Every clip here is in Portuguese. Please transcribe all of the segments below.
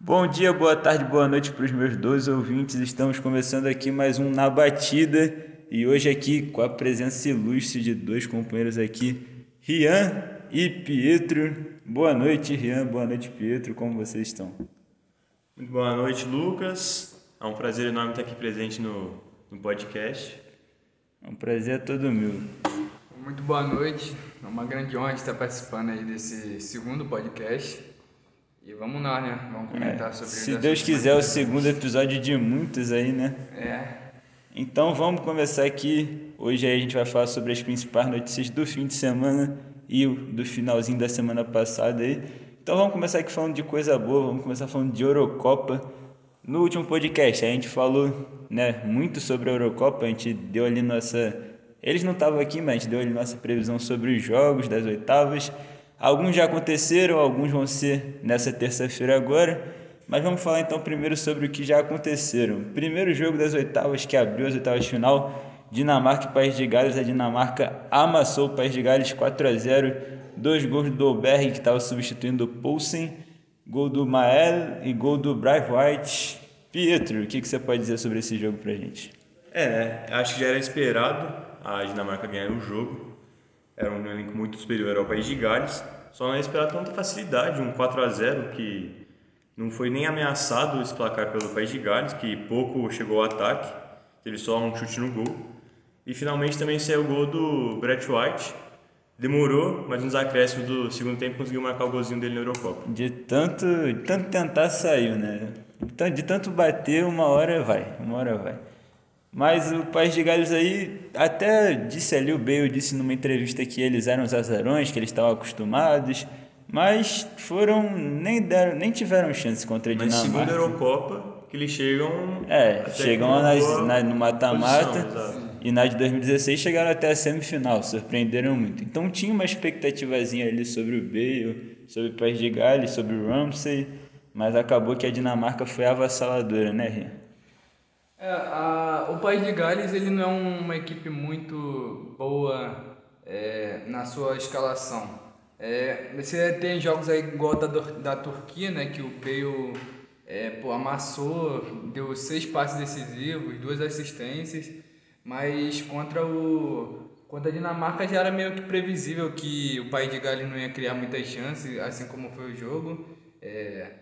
Bom dia, boa tarde, boa noite para os meus dois ouvintes. Estamos começando aqui mais um Na Batida e hoje aqui com a presença ilustre de dois companheiros aqui, Rian e Pietro. Boa noite, Rian. Boa noite, Pietro. Como vocês estão? Muito boa noite, Lucas. É um prazer enorme estar aqui presente no, no podcast. É um prazer todo meu. Muito boa noite. É uma grande honra estar participando aí desse segundo podcast. E vamos lá, né? Vamos comentar é, sobre Se Deus quiser, o segundo episódio de muitos aí, né? É. Então vamos começar aqui. Hoje a gente vai falar sobre as principais notícias do fim de semana e do finalzinho da semana passada aí. Então vamos começar aqui falando de coisa boa, vamos começar falando de Eurocopa. No último podcast a gente falou né, muito sobre a Eurocopa, a gente deu ali nossa. Eles não estavam aqui, mas a gente deu ali nossa previsão sobre os jogos das oitavas. Alguns já aconteceram, alguns vão ser nessa terça-feira agora. Mas vamos falar então primeiro sobre o que já aconteceram. Primeiro jogo das oitavas que abriu as oitavas de final, Dinamarca e País de Gales. A Dinamarca amassou o País de Gales 4 a 0. Dois gols do Dolberg que estava substituindo o Poulsen, gol do Mael e gol do White. Pietro, o que, que você pode dizer sobre esse jogo pra gente? É, né? Acho que já era esperado a Dinamarca ganhar o jogo. Era um elenco muito superior ao País de Gales. Só não esperar tanta facilidade, um 4 a 0 que não foi nem ameaçado esse placar pelo País de Gales, que pouco chegou ao ataque, teve só um chute no gol. E finalmente também saiu o gol do Brett White. Demorou, mas nos acréscimos do segundo tempo conseguiu marcar o golzinho dele na Eurocopa. De tanto, de tanto tentar saiu, né? De tanto bater, uma hora vai, uma hora vai. Mas o País de Gales aí até disse ali, o Bale disse numa entrevista que eles eram os azarões, que eles estavam acostumados, mas foram, nem deram, nem tiveram chance contra a Dinamarca. Mas segundo a Eurocopa, que eles chegam... É, chegam nas, na, no mata-mata e na de 2016 chegaram até a semifinal, surpreenderam muito. Então tinha uma expectativazinha ali sobre o Bale, sobre o País de Gales, sobre o Ramsey, mas acabou que a Dinamarca foi avassaladora, né, Ria? É, a, o País de Gales ele não é uma equipe muito boa é, na sua escalação. É, você tem jogos aí igual da, da Turquia, né, que o Bale é, pô, amassou, deu seis passes decisivos, duas assistências, mas contra o contra a Dinamarca já era meio que previsível que o País de Gales não ia criar muitas chances, assim como foi o jogo. É,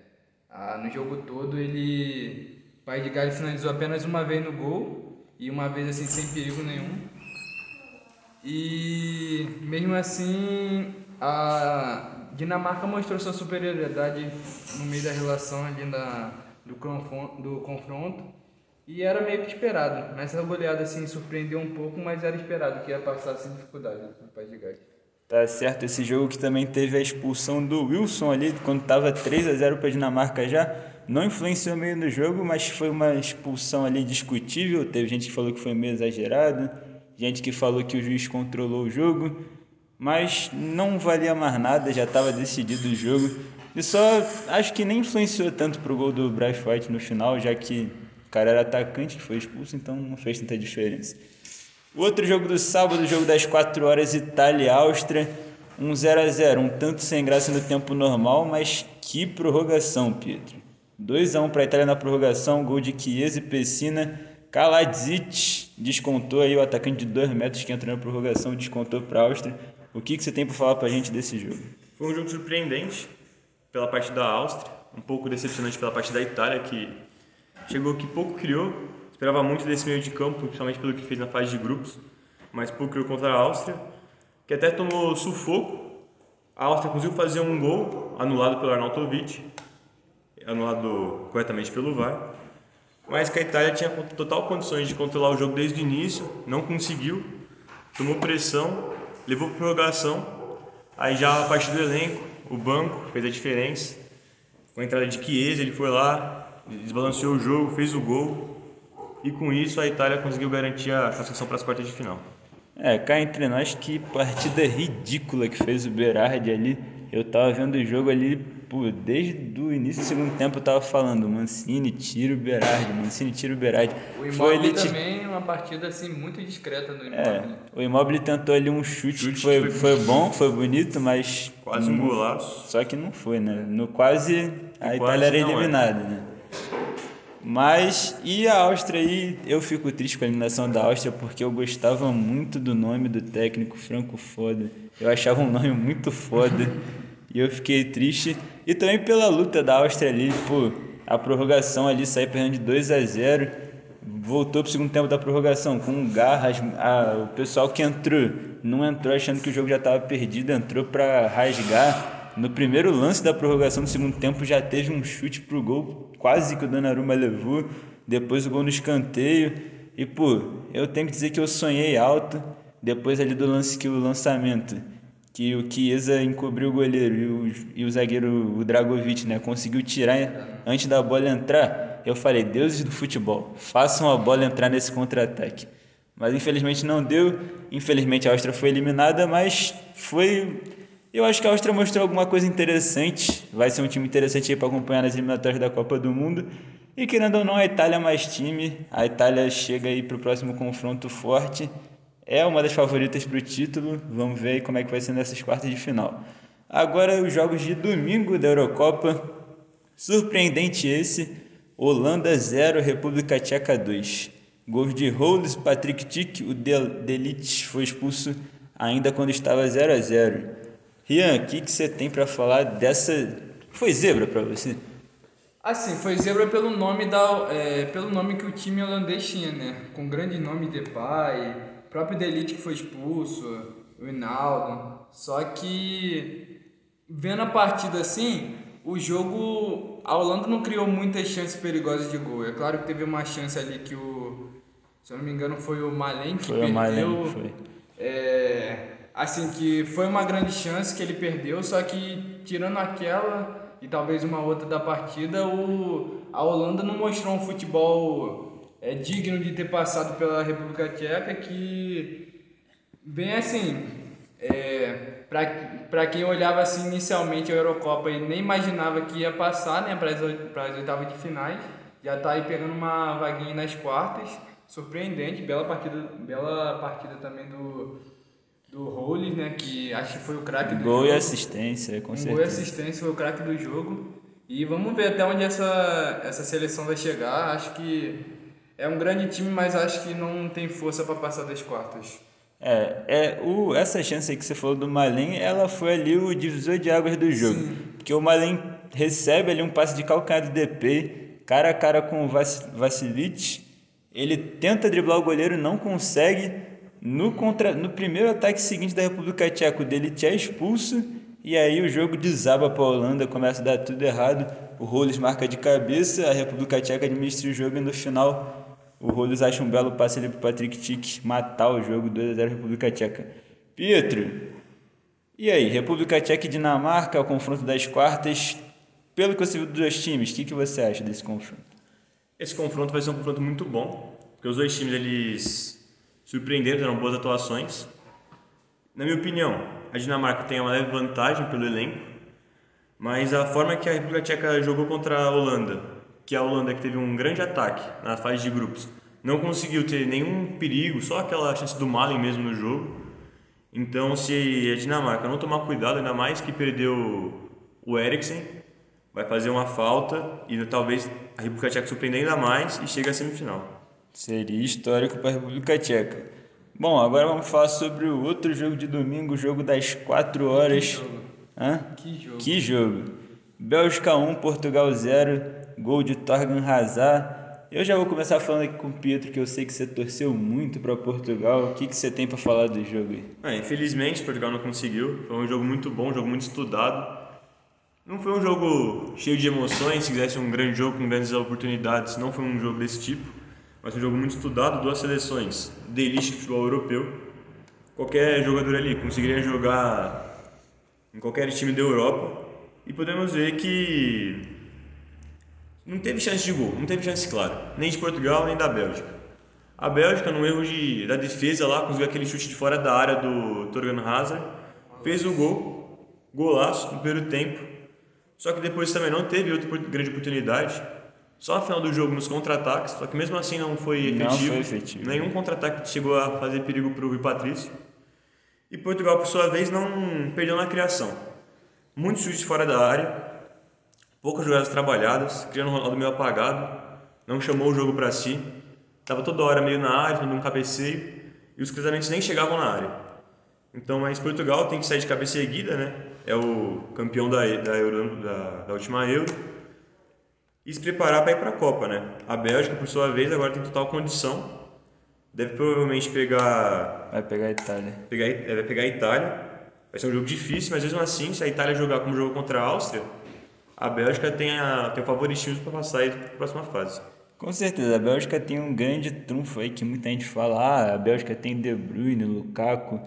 a, no jogo todo ele Pai de Gales finalizou apenas uma vez no gol e uma vez assim sem perigo nenhum. E mesmo assim a Dinamarca mostrou sua superioridade no meio da relação ali da, do, confronto, do confronto e era meio que esperado. Nessa goleada assim surpreendeu um pouco, mas era esperado que ia passar sem dificuldade no País de Gales. Tá certo, esse jogo que também teve a expulsão do Wilson ali, quando estava 3 a 0 para a Dinamarca já não influenciou meio no jogo, mas foi uma expulsão ali discutível. Teve gente que falou que foi meio exagerado, gente que falou que o juiz controlou o jogo, mas não valia mais nada, já estava decidido o jogo. E só acho que nem influenciou tanto pro gol do Bryce White no final, já que o cara era atacante que foi expulso, então não fez tanta diferença. O outro jogo do sábado, jogo das 4 horas, Itália e Áustria. Um 0 a 0 um tanto sem graça no tempo normal, mas que prorrogação, Pedro. 2 a 1 para a Itália na prorrogação, gol de Chiesa e Pessina. Kaladzic descontou aí o atacante de 2 metros que entrou na prorrogação, descontou para a Áustria. O que, que você tem para falar para a gente desse jogo? Foi um jogo surpreendente pela parte da Áustria, um pouco decepcionante pela parte da Itália, que chegou que pouco criou, esperava muito desse meio de campo, principalmente pelo que fez na fase de grupos, mas pouco criou contra a Áustria, que até tomou sufoco. A Áustria conseguiu fazer um gol anulado pelo Arnautovic, anulado corretamente pelo VAR, mas que a Itália tinha total condições de controlar o jogo desde o início, não conseguiu, tomou pressão, levou para prorrogação, aí já a partir do elenco, o banco fez a diferença, com a entrada de Chiesa, ele foi lá, desbalanceou o jogo, fez o gol, e com isso a Itália conseguiu garantir a classificação para as quartas de final. É, cá entre nós, que partida ridícula que fez o Berardi ali Eu tava vendo o jogo ali, pô, desde o início do segundo tempo eu tava falando, Mancini tira o Berardi, Mancini tira o Berardi. O Foi Immobile também uma partida assim muito discreta do É, Immobile. o Immobile tentou ali um chute, Chute que foi, que foi bom, foi bonito, mas Quase um golaço. só que não foi, né? No quase a quase Itália era é. eliminada, né? Mas e a Áustria aí? Eu fico triste com a eliminação da Áustria porque eu gostava muito do nome do técnico Franco Foda. Eu achava um nome muito foda e eu fiquei triste. E também pela luta da Áustria ali, pô, a prorrogação ali sair perdendo de 2 a 0 voltou pro segundo tempo da prorrogação com garras. A, o pessoal que entrou não entrou achando que o jogo já estava perdido, entrou para rasgar. No primeiro lance da prorrogação do segundo tempo já teve um chute pro gol, quase que o Donnarumma levou. Depois o gol no escanteio. E pô, eu tenho que dizer que eu sonhei alto depois ali do lance que o lançamento que o Chiesa encobriu o goleiro e o, e o zagueiro, o Dragovic, né, conseguiu tirar antes da bola entrar. Eu falei, deuses do futebol, façam a bola entrar nesse contra-ataque. Mas infelizmente não deu. Infelizmente a Áustria foi eliminada, mas foi. Eu acho que a Áustria mostrou alguma coisa interessante. Vai ser um time interessante para acompanhar nas eliminatórias da Copa do Mundo. E querendo ou não, a Itália é mais time. A Itália chega aí para o próximo confronto forte. É uma das favoritas para o título. Vamos ver como é que vai ser nessas quartas de final. Agora os jogos de domingo da Eurocopa. Surpreendente esse. Holanda 0, República Tcheca 2. Gols de Holes, Patrick Tick, o Del Delic foi expulso ainda quando estava 0 a 0. Rian, o que, que você tem para falar dessa... Foi zebra para você? Assim, foi zebra pelo nome da, é, pelo nome que o time holandês tinha, né? Com grande nome Depay, o próprio Delite que foi expulso, o Hinaldo. Só que vendo a partida assim, o jogo a Holanda não criou muitas chances perigosas de gol. É claro que teve uma chance ali que o se eu não me engano foi o Malen que Foi o perdeu. Malen, foi. É, assim que foi uma grande chance que ele perdeu, só que tirando aquela e talvez uma outra da partida, o, a Holanda não mostrou um futebol é, digno de ter passado pela República Tcheca, que bem assim, é, para quem olhava assim inicialmente a Eurocopa e nem imaginava que ia passar né, para as oitavas de finais, já tá aí pegando uma vaguinha nas quartas, surpreendente, bela partida, bela partida também do do Rollins, né, que acho que foi o craque do Gol jogo. e assistência, com um certeza. gol e assistência foi o craque do jogo. E vamos ver até onde essa, essa seleção vai chegar. Acho que é um grande time, mas acho que não tem força para passar das quartas. É, é o, essa chance aí que você falou do Malen, ela foi ali o divisor de águas do jogo. Porque o Malen recebe ali um passe de calcanhar do DP, cara a cara com o Vas- Vassilic. Ele tenta driblar o goleiro, não consegue. No, contra, no primeiro ataque seguinte da República Tcheca, o Delic é expulso. E aí o jogo desaba para a Holanda, começa a dar tudo errado. O Roles marca de cabeça, a República Tcheca administra o jogo e no final o Rolos acha um belo passe ali pro Patrick Tick matar o jogo 2x0 República Tcheca. Pietro, e aí? República Tcheca e Dinamarca, o confronto das quartas. Pelo que você viu dos dois times, o que, que você acha desse confronto? Esse confronto vai ser um confronto muito bom, porque os dois times eles surpreenderam, deram boas atuações. Na minha opinião, a Dinamarca tem uma leve vantagem pelo elenco, mas a forma que a República Tcheca jogou contra a Holanda, que a Holanda que teve um grande ataque na fase de grupos, não conseguiu ter nenhum perigo, só aquela chance do Malen mesmo no jogo. Então, se a Dinamarca não tomar cuidado, ainda mais que perdeu o Eriksen, vai fazer uma falta e talvez a República Tcheca surpreenda ainda mais e chegue à semifinal. Seria histórico para a República Tcheca. Bom, agora vamos falar sobre o outro jogo de domingo, o jogo das 4 horas. jogo. Hã? Que jogo. Que jogo. Bélgica 1, Portugal 0, gol de Torgan Hazard. Eu já vou começar falando aqui com o Pietro, que eu sei que você torceu muito para Portugal. O que, que você tem para falar do jogo aí? É, infelizmente, Portugal não conseguiu. Foi um jogo muito bom, um jogo muito estudado. Não foi um jogo cheio de emoções, se quisesse um grande jogo com grandes oportunidades, não foi um jogo desse tipo. Mas um jogo muito estudado, duas seleções de elite do futebol europeu. Qualquer jogador ali conseguiria jogar em qualquer time da Europa. E podemos ver que não teve chance de gol, não teve chance clara, nem de Portugal nem da Bélgica. A Bélgica, no erro de, da defesa lá, conseguiu aquele chute de fora da área do Torgan Hazard, fez o gol, Golaço no primeiro tempo. Só que depois também não teve outra grande oportunidade. Só no final do jogo nos contra-ataques, só que mesmo assim não foi efetivo. Não foi efetivo. Nenhum contra-ataque chegou a fazer perigo para o Rui Patrício. E Portugal, por sua vez, não perdeu na criação. Muitos chutes fora da área, poucas jogadas trabalhadas, criando um Ronaldo meio apagado, não chamou o jogo para si, estava toda hora meio na área, fazendo um cabeceio, e os cruzamentos nem chegavam na área. Então, mas Portugal tem que sair de cabeça erguida, né? É o campeão da, da, Euro, da, da última Euro. E se preparar para ir para a Copa, né? A Bélgica, por sua vez, agora tem total condição. Deve provavelmente pegar. Vai pegar a Itália. Pegar, é, vai pegar a Itália. Vai ser um jogo difícil, mas mesmo assim, se a Itália jogar como jogou contra a Áustria, a Bélgica tem, a, tem o favoritismo para passar para a próxima fase. Com certeza, a Bélgica tem um grande trunfo aí que muita gente fala, ah, a Bélgica tem De Bruyne, Lukaku,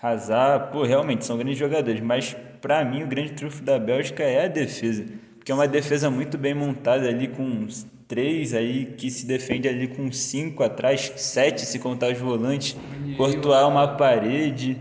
Hazard, pô, realmente são grandes jogadores, mas para mim o grande trunfo da Bélgica é a defesa, porque é uma defesa muito bem montada ali com três aí que se defende ali com cinco atrás, sete se contar os volantes, Courtois uma parede,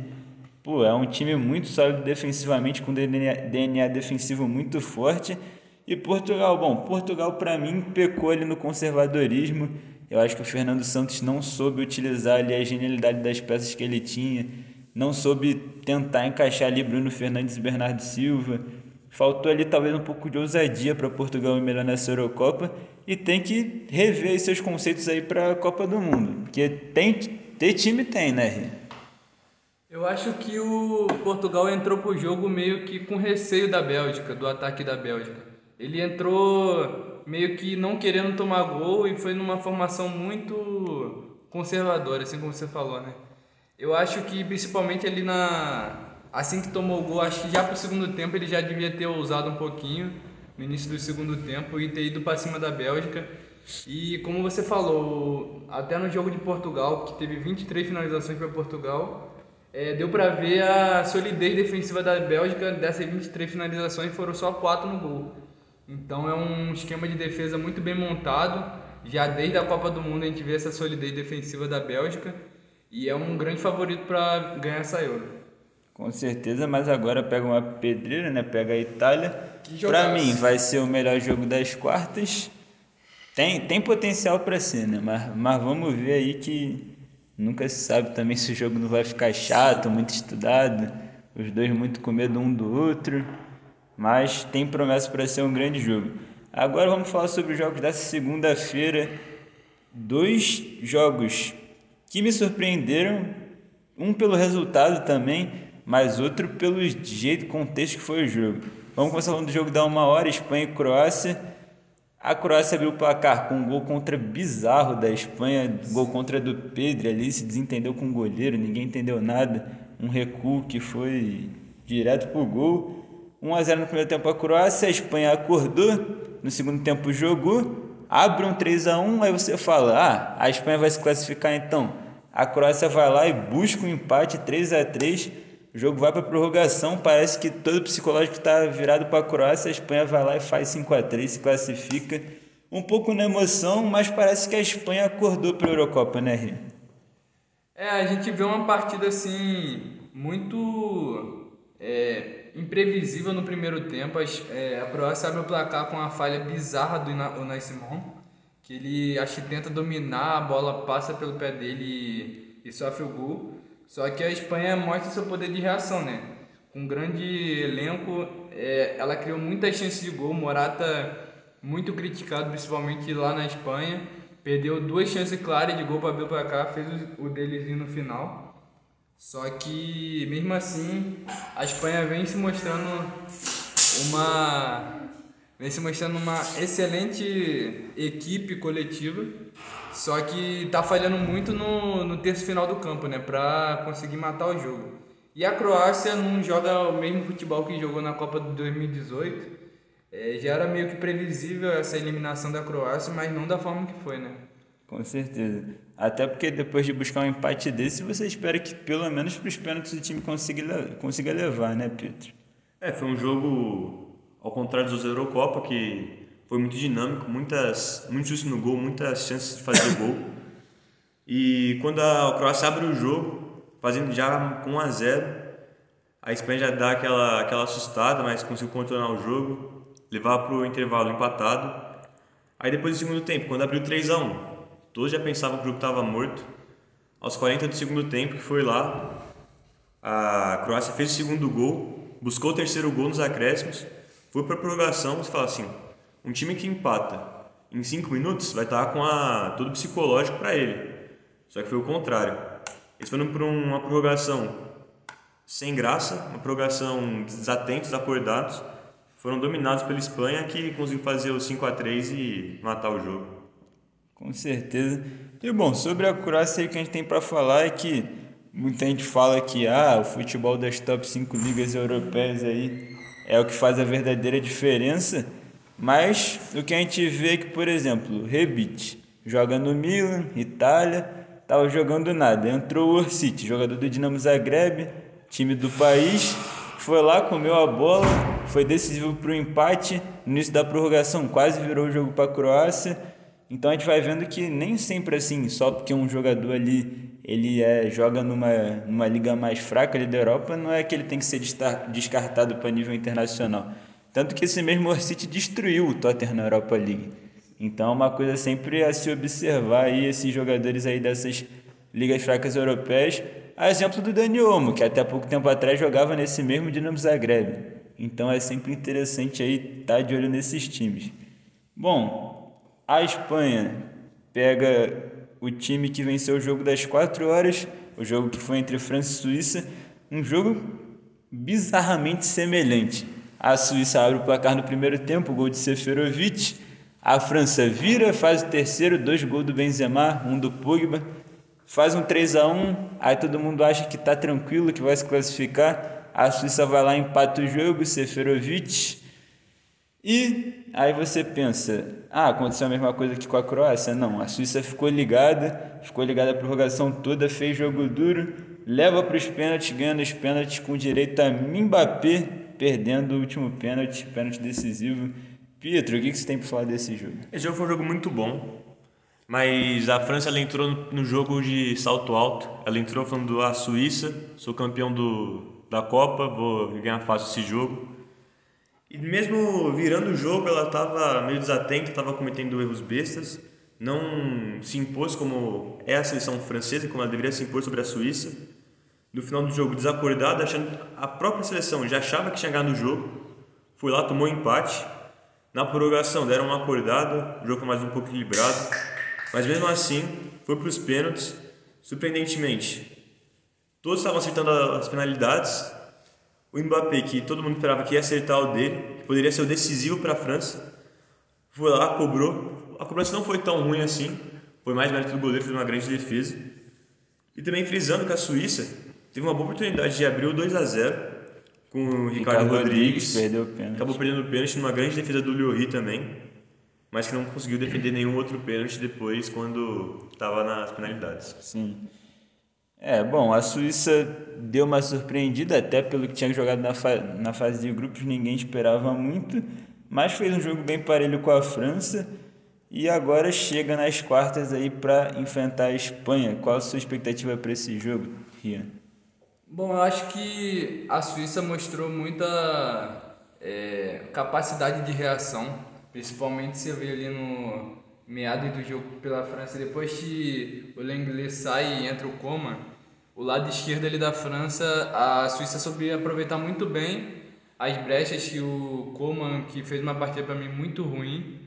pô, é um time muito sólido defensivamente com DNA, DNA defensivo muito forte e Portugal, bom, Portugal para mim pecou ali no conservadorismo. Eu acho que o Fernando Santos não soube utilizar ali a genialidade das peças que ele tinha, não soube tentar encaixar ali Bruno Fernandes e Bernardo Silva. Faltou ali talvez um pouco de ousadia para Portugal melhor nessa Eurocopa e tem que rever seus conceitos aí para a Copa do Mundo, porque tem ter time tem, né? Eu acho que o Portugal entrou pro jogo meio que com receio da Bélgica, do ataque da Bélgica. Ele entrou meio que não querendo tomar gol e foi numa formação muito conservadora, assim como você falou, né? Eu acho que principalmente ali na assim que tomou o gol, acho que já pro segundo tempo ele já devia ter ousado um pouquinho no início do segundo tempo e ter ido para cima da Bélgica. E como você falou, até no jogo de Portugal, que teve 23 finalizações para Portugal, é, deu para ver a solidez defensiva da Bélgica. Dessas 23 finalizações foram só 4 no gol. Então é um esquema de defesa muito bem montado. Já desde a Copa do Mundo a gente vê essa solidez defensiva da Bélgica e é um grande favorito para ganhar essa Euro. Com certeza, mas agora pega uma pedreira, né? Pega a Itália. Para mim vai ser o melhor jogo das quartas. Tem, tem potencial para ser, né? Mas, mas vamos ver aí que nunca se sabe também se o jogo não vai ficar chato, muito estudado, os dois muito com medo um do outro mas tem promessa para ser um grande jogo. Agora vamos falar sobre os jogos dessa segunda-feira. Dois jogos que me surpreenderam, um pelo resultado também, mas outro pelo jeito, contexto que foi o jogo. Vamos começar falando do jogo da uma hora, Espanha e Croácia. A Croácia abriu o placar com um gol contra bizarro da Espanha, gol contra do Pedro ali, se desentendeu com o goleiro, ninguém entendeu nada. Um recuo que foi direto pro gol. 1 a 0 no primeiro tempo a Croácia, a Espanha acordou, no segundo tempo jogou, abre um 3 a 1, aí você fala: "Ah, a Espanha vai se classificar então". A Croácia vai lá e busca um empate 3 a 3. O jogo vai para prorrogação, parece que todo psicológico está virado para a Croácia, a Espanha vai lá e faz 5 a 3, se classifica. Um pouco na emoção, mas parece que a Espanha acordou para a Eurocopa, né, Rio? É, a gente vê uma partida assim muito é, imprevisível no primeiro tempo. É, a Croácia abre o placar com uma falha bizarra do Simon, que ele acho que tenta dominar, a bola passa pelo pé dele e, e sofre o gol. Só que a Espanha mostra seu poder de reação, né? Com um grande elenco, é, ela criou muitas chances de gol. Morata, muito criticado, principalmente lá na Espanha, perdeu duas chances claras de gol para abrir o placar, fez o deles no final. Só que mesmo assim a Espanha vem se mostrando uma vem se mostrando uma excelente equipe coletiva, só que tá falhando muito no, no terço final do campo, né, para conseguir matar o jogo. E a Croácia não joga o mesmo futebol que jogou na Copa de 2018. É, já era meio que previsível essa eliminação da Croácia, mas não da forma que foi, né? Com certeza. Até porque depois de buscar um empate desse, você espera que pelo menos para os pênaltis o time consiga, consiga levar, né, Pedro? É, foi um jogo ao contrário dos Eurocopa, que foi muito dinâmico, muitas, muito justo no gol, muitas chances de fazer gol. E quando a Croácia abre o jogo, fazendo já com 1 a 0 A Espanha já dá aquela, aquela assustada, mas conseguiu controlar o jogo, levar para o intervalo empatado. Aí depois do segundo tempo, quando abriu 3 a 1 todos já pensavam que o jogo estava morto. Aos 40 do segundo tempo, que foi lá, a Croácia fez o segundo gol, buscou o terceiro gol nos acréscimos, foi para a prorrogação, você fala assim, um time que empata em 5 minutos vai estar tá com a, todo psicológico para ele. Só que foi o contrário. Eles foram para uma prorrogação sem graça, uma prorrogação desatentos, acordados, foram dominados pela Espanha que conseguiu fazer o 5 a 3 e matar o jogo. Com certeza. E bom, sobre a Croácia o que a gente tem para falar é que muita gente fala que ah, o futebol das top 5 ligas europeias aí é o que faz a verdadeira diferença, mas o que a gente vê é que, por exemplo, Rebic joga no Milan, Itália, estava jogando nada. Entrou o Orsic, jogador do Dinamo Zagreb, time do país, foi lá, comeu a bola, foi decisivo para o empate. No início da prorrogação, quase virou o jogo para a Croácia. Então a gente vai vendo que nem sempre assim, só porque um jogador ali ele é, joga numa, numa liga mais fraca ali da Europa, não é que ele tem que ser descartado para nível internacional. Tanto que esse mesmo City destruiu o Tottenham na Europa League. Então é uma coisa sempre a se observar aí esses jogadores aí dessas ligas fracas europeias a exemplo do Dani Olmo, que até pouco tempo atrás jogava nesse mesmo Dinamo Zagreb. Então é sempre interessante aí estar tá de olho nesses times. Bom, a Espanha pega o time que venceu o jogo das 4 horas, o jogo que foi entre França e Suíça, um jogo bizarramente semelhante. A Suíça abre o placar no primeiro tempo, gol de Seferovic. A França vira, faz o terceiro, dois gols do Benzema, um do Pogba faz um 3 a 1 aí todo mundo acha que está tranquilo, que vai se classificar. A Suíça vai lá, empata o jogo, Seferovic. E aí você pensa, ah, aconteceu a mesma coisa que com a Croácia? Não, a Suíça ficou ligada, ficou ligada a prorrogação toda, fez jogo duro, leva para os pênaltis, ganha nos pênaltis com direito a Mbappé, perdendo o último pênalti, pênalti decisivo. Pietro, o que você tem para falar desse jogo? Esse jogo foi um jogo muito bom. Mas a França ela entrou no jogo de salto alto. Ela entrou falando a Suíça, sou campeão do, da Copa, vou ganhar fácil esse jogo. E mesmo virando o jogo, ela estava meio desatenta, estava cometendo erros bestas. Não se impôs como é a seleção francesa, como ela deveria se impor sobre a Suíça. No final do jogo, desacordada, achando a própria seleção já achava que tinha ganhado o jogo. Foi lá, tomou um empate. Na prorrogação deram uma acordada, o jogo foi mais um pouco equilibrado. Mas mesmo assim, foi para os pênaltis. Surpreendentemente, todos estavam acertando as penalidades. O Mbappé, que todo mundo esperava que ia acertar o dele, que poderia ser o decisivo para a França, foi lá, cobrou. A cobrança não foi tão ruim assim, foi mais mérito do goleiro, fez uma grande defesa. E também frisando que a Suíça teve uma boa oportunidade de abrir o 2 a 0 com o Ricardo, Ricardo Rodrigues, perdeu o pênalti. acabou perdendo o pênalti numa grande defesa do Lloris também mas que não conseguiu defender nenhum outro pênalti depois quando estava nas penalidades. Sim. É, bom, a Suíça deu uma surpreendida, até pelo que tinha jogado na, fa na fase de grupos, ninguém esperava muito, mas fez um jogo bem parelho com a França e agora chega nas quartas aí para enfrentar a Espanha. Qual a sua expectativa para esse jogo, Rian? Bom, eu acho que a Suíça mostrou muita é, capacidade de reação Principalmente você vê ali no meado do jogo pela França, depois que o Lenglet sai e entra o Coma, o lado esquerdo ali da França, a Suíça soube aproveitar muito bem as brechas que o Coman, que fez uma partida para mim muito ruim,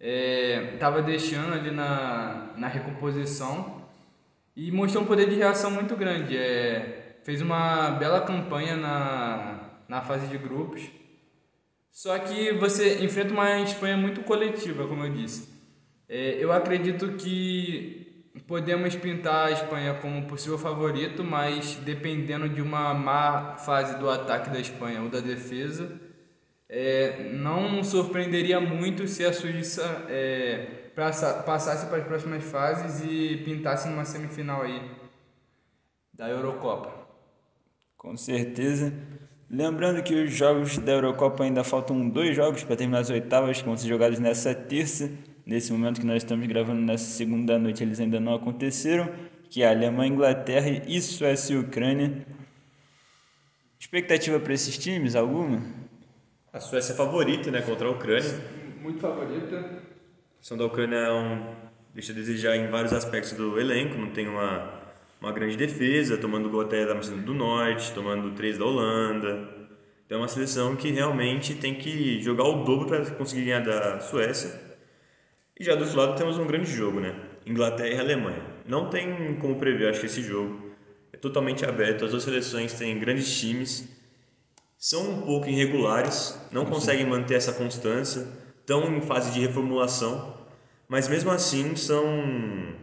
estava é, deixando ali na, na recomposição e mostrou um poder de reação muito grande. É, fez uma bela campanha na, na fase de grupos só que você enfrenta uma Espanha muito coletiva, como eu disse. É, eu acredito que podemos pintar a Espanha como possível favorito, mas dependendo de uma má fase do ataque da Espanha ou da defesa, é, não surpreenderia muito se a Suíça é, passasse para as próximas fases e pintasse numa semifinal aí da Eurocopa. Com certeza. Lembrando que os jogos da Eurocopa ainda faltam dois jogos para terminar as oitavas, que vão ser jogados nessa terça. Nesse momento que nós estamos gravando nessa segunda noite, eles ainda não aconteceram, que é a Alemanha, Inglaterra e Suécia e Ucrânia. Expectativa para esses times, alguma? A Suécia é favorita, né, contra a Ucrânia. Muito favorita. A da Ucrânia é um, deixa a desejar em vários aspectos do elenco, não tem uma, uma grande defesa, tomando gol até da Macedônia do Norte, tomando três da Holanda. Então é uma seleção que realmente tem que jogar o dobro para conseguir ganhar da Suécia. E já do outro lado temos um grande jogo, né? Inglaterra e Alemanha. Não tem como prever, acho que esse jogo é totalmente aberto. As duas seleções têm grandes times, são um pouco irregulares, não conseguem manter essa constância, estão em fase de reformulação, mas mesmo assim são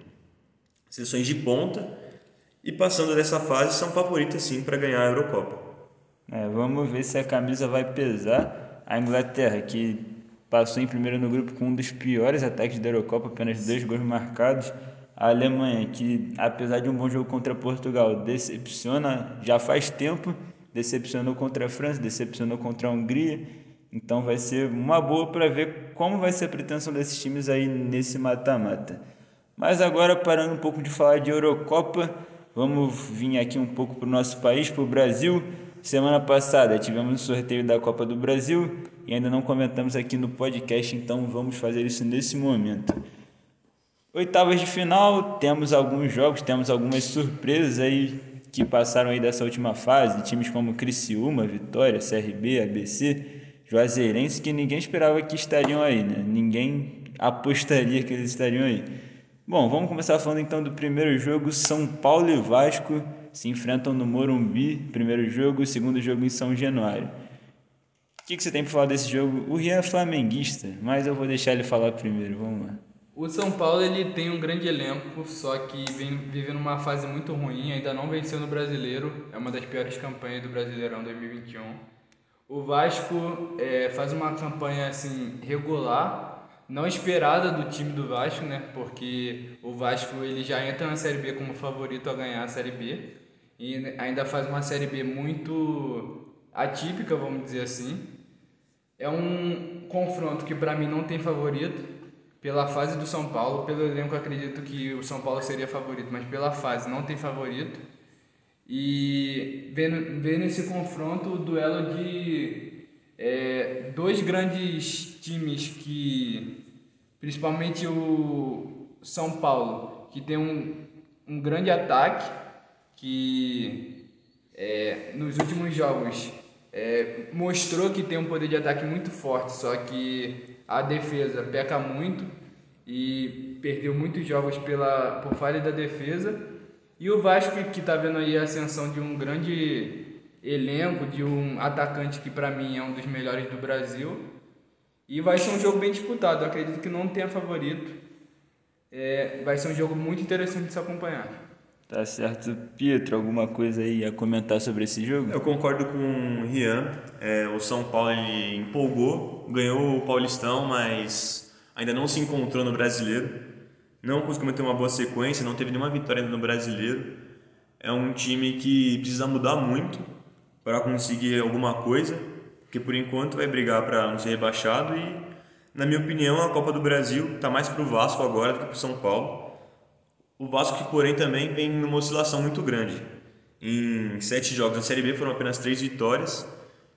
seleções de ponta e passando dessa fase são favoritas sim para ganhar a Eurocopa. É, vamos ver se a camisa vai pesar. A Inglaterra, que passou em primeiro no grupo com um dos piores ataques da Eurocopa, apenas dois gols marcados. A Alemanha, que apesar de um bom jogo contra Portugal, decepciona já faz tempo, decepcionou contra a França, decepcionou contra a Hungria. Então vai ser uma boa para ver como vai ser a pretensão desses times aí nesse mata-mata. Mas agora parando um pouco de falar de Eurocopa, vamos vir aqui um pouco para o nosso país, para o Brasil. Semana passada tivemos o sorteio da Copa do Brasil e ainda não comentamos aqui no podcast, então vamos fazer isso nesse momento. Oitavas de final, temos alguns jogos, temos algumas surpresas aí que passaram aí dessa última fase, times como Criciúma, Vitória, CRB, ABC, Juazeirense, que ninguém esperava que estariam aí, né? Ninguém apostaria que eles estariam aí. Bom, vamos começar falando então do primeiro jogo, São Paulo e Vasco se enfrentam no Morumbi, primeiro jogo, segundo jogo em São Januário. O que, que você tem para falar desse jogo? O Rian é flamenguista, mas eu vou deixar ele falar primeiro, vamos lá. O São Paulo ele tem um grande elenco, só que vem vivendo uma fase muito ruim, ainda não venceu no Brasileiro, é uma das piores campanhas do Brasileirão 2021. O Vasco é, faz uma campanha assim regular, não esperada do time do Vasco, né? Porque o Vasco ele já entra na Série B como favorito a ganhar a Série B e ainda faz uma Série B muito atípica, vamos dizer assim. É um confronto que para mim não tem favorito. Pela fase do São Paulo, pelo elenco acredito que o São Paulo seria favorito, mas pela fase não tem favorito. E vendo, vendo esse confronto, o duelo de é, dois grandes times que, principalmente o São Paulo, que tem um, um grande ataque, que é, nos últimos jogos é, mostrou que tem um poder de ataque muito forte, só que a defesa peca muito e perdeu muitos jogos pela, por falha da defesa. E o Vasco que está vendo aí a ascensão de um grande elenco, de um atacante que para mim é um dos melhores do Brasil. E vai ser um jogo bem disputado, Eu acredito que não tenha favorito. É, vai ser um jogo muito interessante de se acompanhar. Tá certo. Pietro, alguma coisa aí a comentar sobre esse jogo? Eu concordo com o Rian. É, o São Paulo ele empolgou, ganhou o Paulistão, mas ainda não se encontrou no Brasileiro. Não conseguiu manter uma boa sequência, não teve nenhuma vitória no Brasileiro. É um time que precisa mudar muito para conseguir alguma coisa, porque por enquanto vai brigar para não ser rebaixado e, na minha opinião, a Copa do Brasil está mais para o Vasco agora do que para o São Paulo. O Vasco que, porém, também vem numa oscilação muito grande. Em sete jogos na Série B foram apenas três vitórias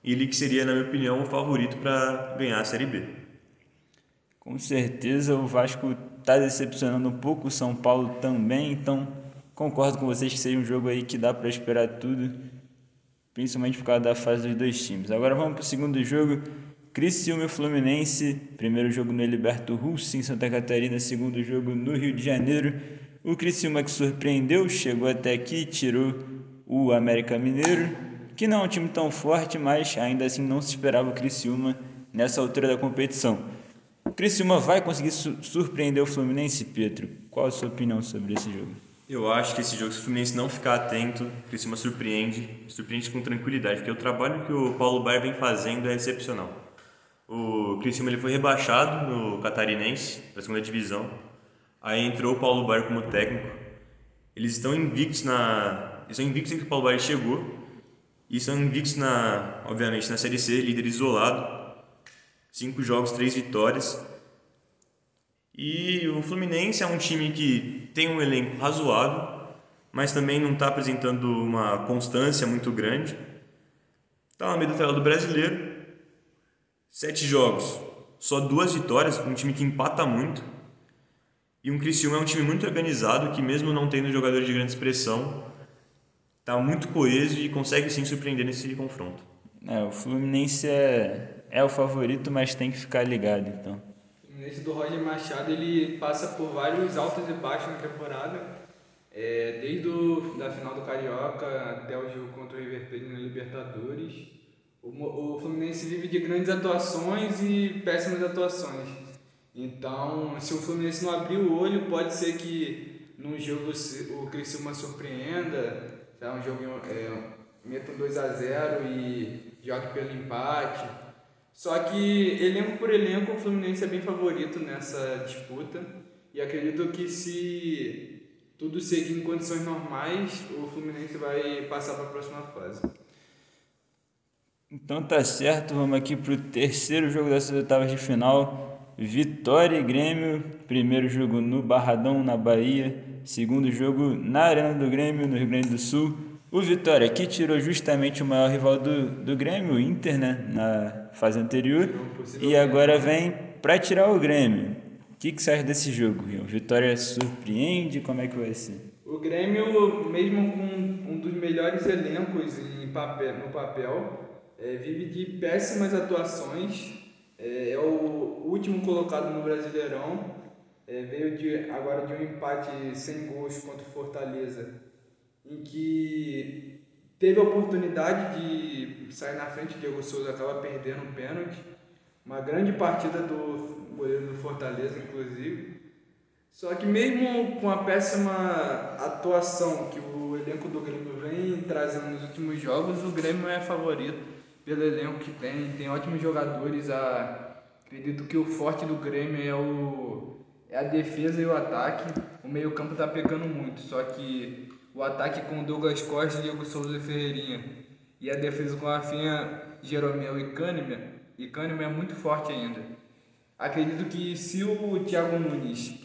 e ele que seria, na minha opinião, o favorito para ganhar a Série B. Com certeza o Vasco está decepcionando um pouco, o São Paulo também, então concordo com vocês que seja um jogo aí que dá para esperar tudo, principalmente por causa da fase dos dois times. Agora vamos para o segundo jogo, Criciúma e Fluminense, primeiro jogo no Heriberto Russo em Santa Catarina, segundo jogo no Rio de Janeiro. O Criciúma que surpreendeu, chegou até aqui, tirou o América Mineiro, que não é um time tão forte, mas ainda assim não se esperava o Criciúma nessa altura da competição. O Criciúma vai conseguir su surpreender o Fluminense, Pedro? Qual a sua opinião sobre esse jogo? Eu acho que esse jogo, se o Fluminense não ficar atento, o Criciúma surpreende, surpreende com tranquilidade, porque o trabalho que o Paulo Baier vem fazendo é excepcional. O Criciúma ele foi rebaixado no Catarinense, da segunda divisão, Aí entrou o Paulo Baier como técnico. Eles estão invictos na. Eles são invictos desde que o Paulo Baier chegou. E são invictos na, obviamente, na Série C, líder isolado. Cinco jogos, três vitórias. E o Fluminense é um time que tem um elenco razoável, mas também não está apresentando uma constância muito grande. Tá no meio da tabela do brasileiro. Sete jogos, só duas vitórias, um time que empata muito. E um Criciúma é um time muito organizado, que mesmo não tendo jogadores de grande expressão, tá muito coeso e consegue sim surpreender nesse confronto. É, o Fluminense é, é o favorito, mas tem que ficar ligado, então. Fluminense do Roger Machado, ele passa por vários altos e baixos na temporada. É, desde o, da final do Carioca até o jogo contra o River Plate na Libertadores. O, o Fluminense vive de grandes atuações e péssimas atuações. Então, se o Fluminense não abrir o olho, pode ser que num jogo o Criciúma surpreenda, é um jogo é, meta um 2 a 0 e jogue pelo empate. Só que elenco por elenco o Fluminense é bem favorito nessa disputa e acredito que se tudo seguir em condições normais, o Fluminense vai passar para a próxima fase. Então tá certo, vamos aqui para o terceiro jogo dessas oitavas de final. Vitória e Grêmio, primeiro jogo no Barradão, na Bahia, segundo jogo na Arena do Grêmio, no Rio Grande do Sul. O Vitória que tirou justamente o maior rival do, do Grêmio, o Inter, né, na fase anterior, e agora vem para tirar o Grêmio. O que, que você acha desse jogo, Rio? Vitória surpreende? Como é que vai ser? O Grêmio, mesmo com um dos melhores elencos em papel, no papel, é, vive de péssimas atuações. É, é, o último colocado no Brasileirão. É, veio de, agora de um empate sem gols contra o Fortaleza, em que teve a oportunidade de sair na frente. Diego Souza acaba perdendo um pênalti. Uma grande partida do goleiro do Fortaleza, inclusive. Só que mesmo com a péssima atuação que o elenco do Grêmio vem trazendo nos últimos jogos, o Grêmio é favorito pelo elenco que tem, tem ótimos jogadores. A, acredito que o forte do Grêmio é, o, é a defesa e o ataque. O meio campo está pegando muito, só que o ataque com Douglas Costa, Diego Souza e Ferreirinha e a defesa com Rafinha, Jeromel e Kahneman, e Kahneman é muito forte ainda. Acredito que se o Thiago Nunes,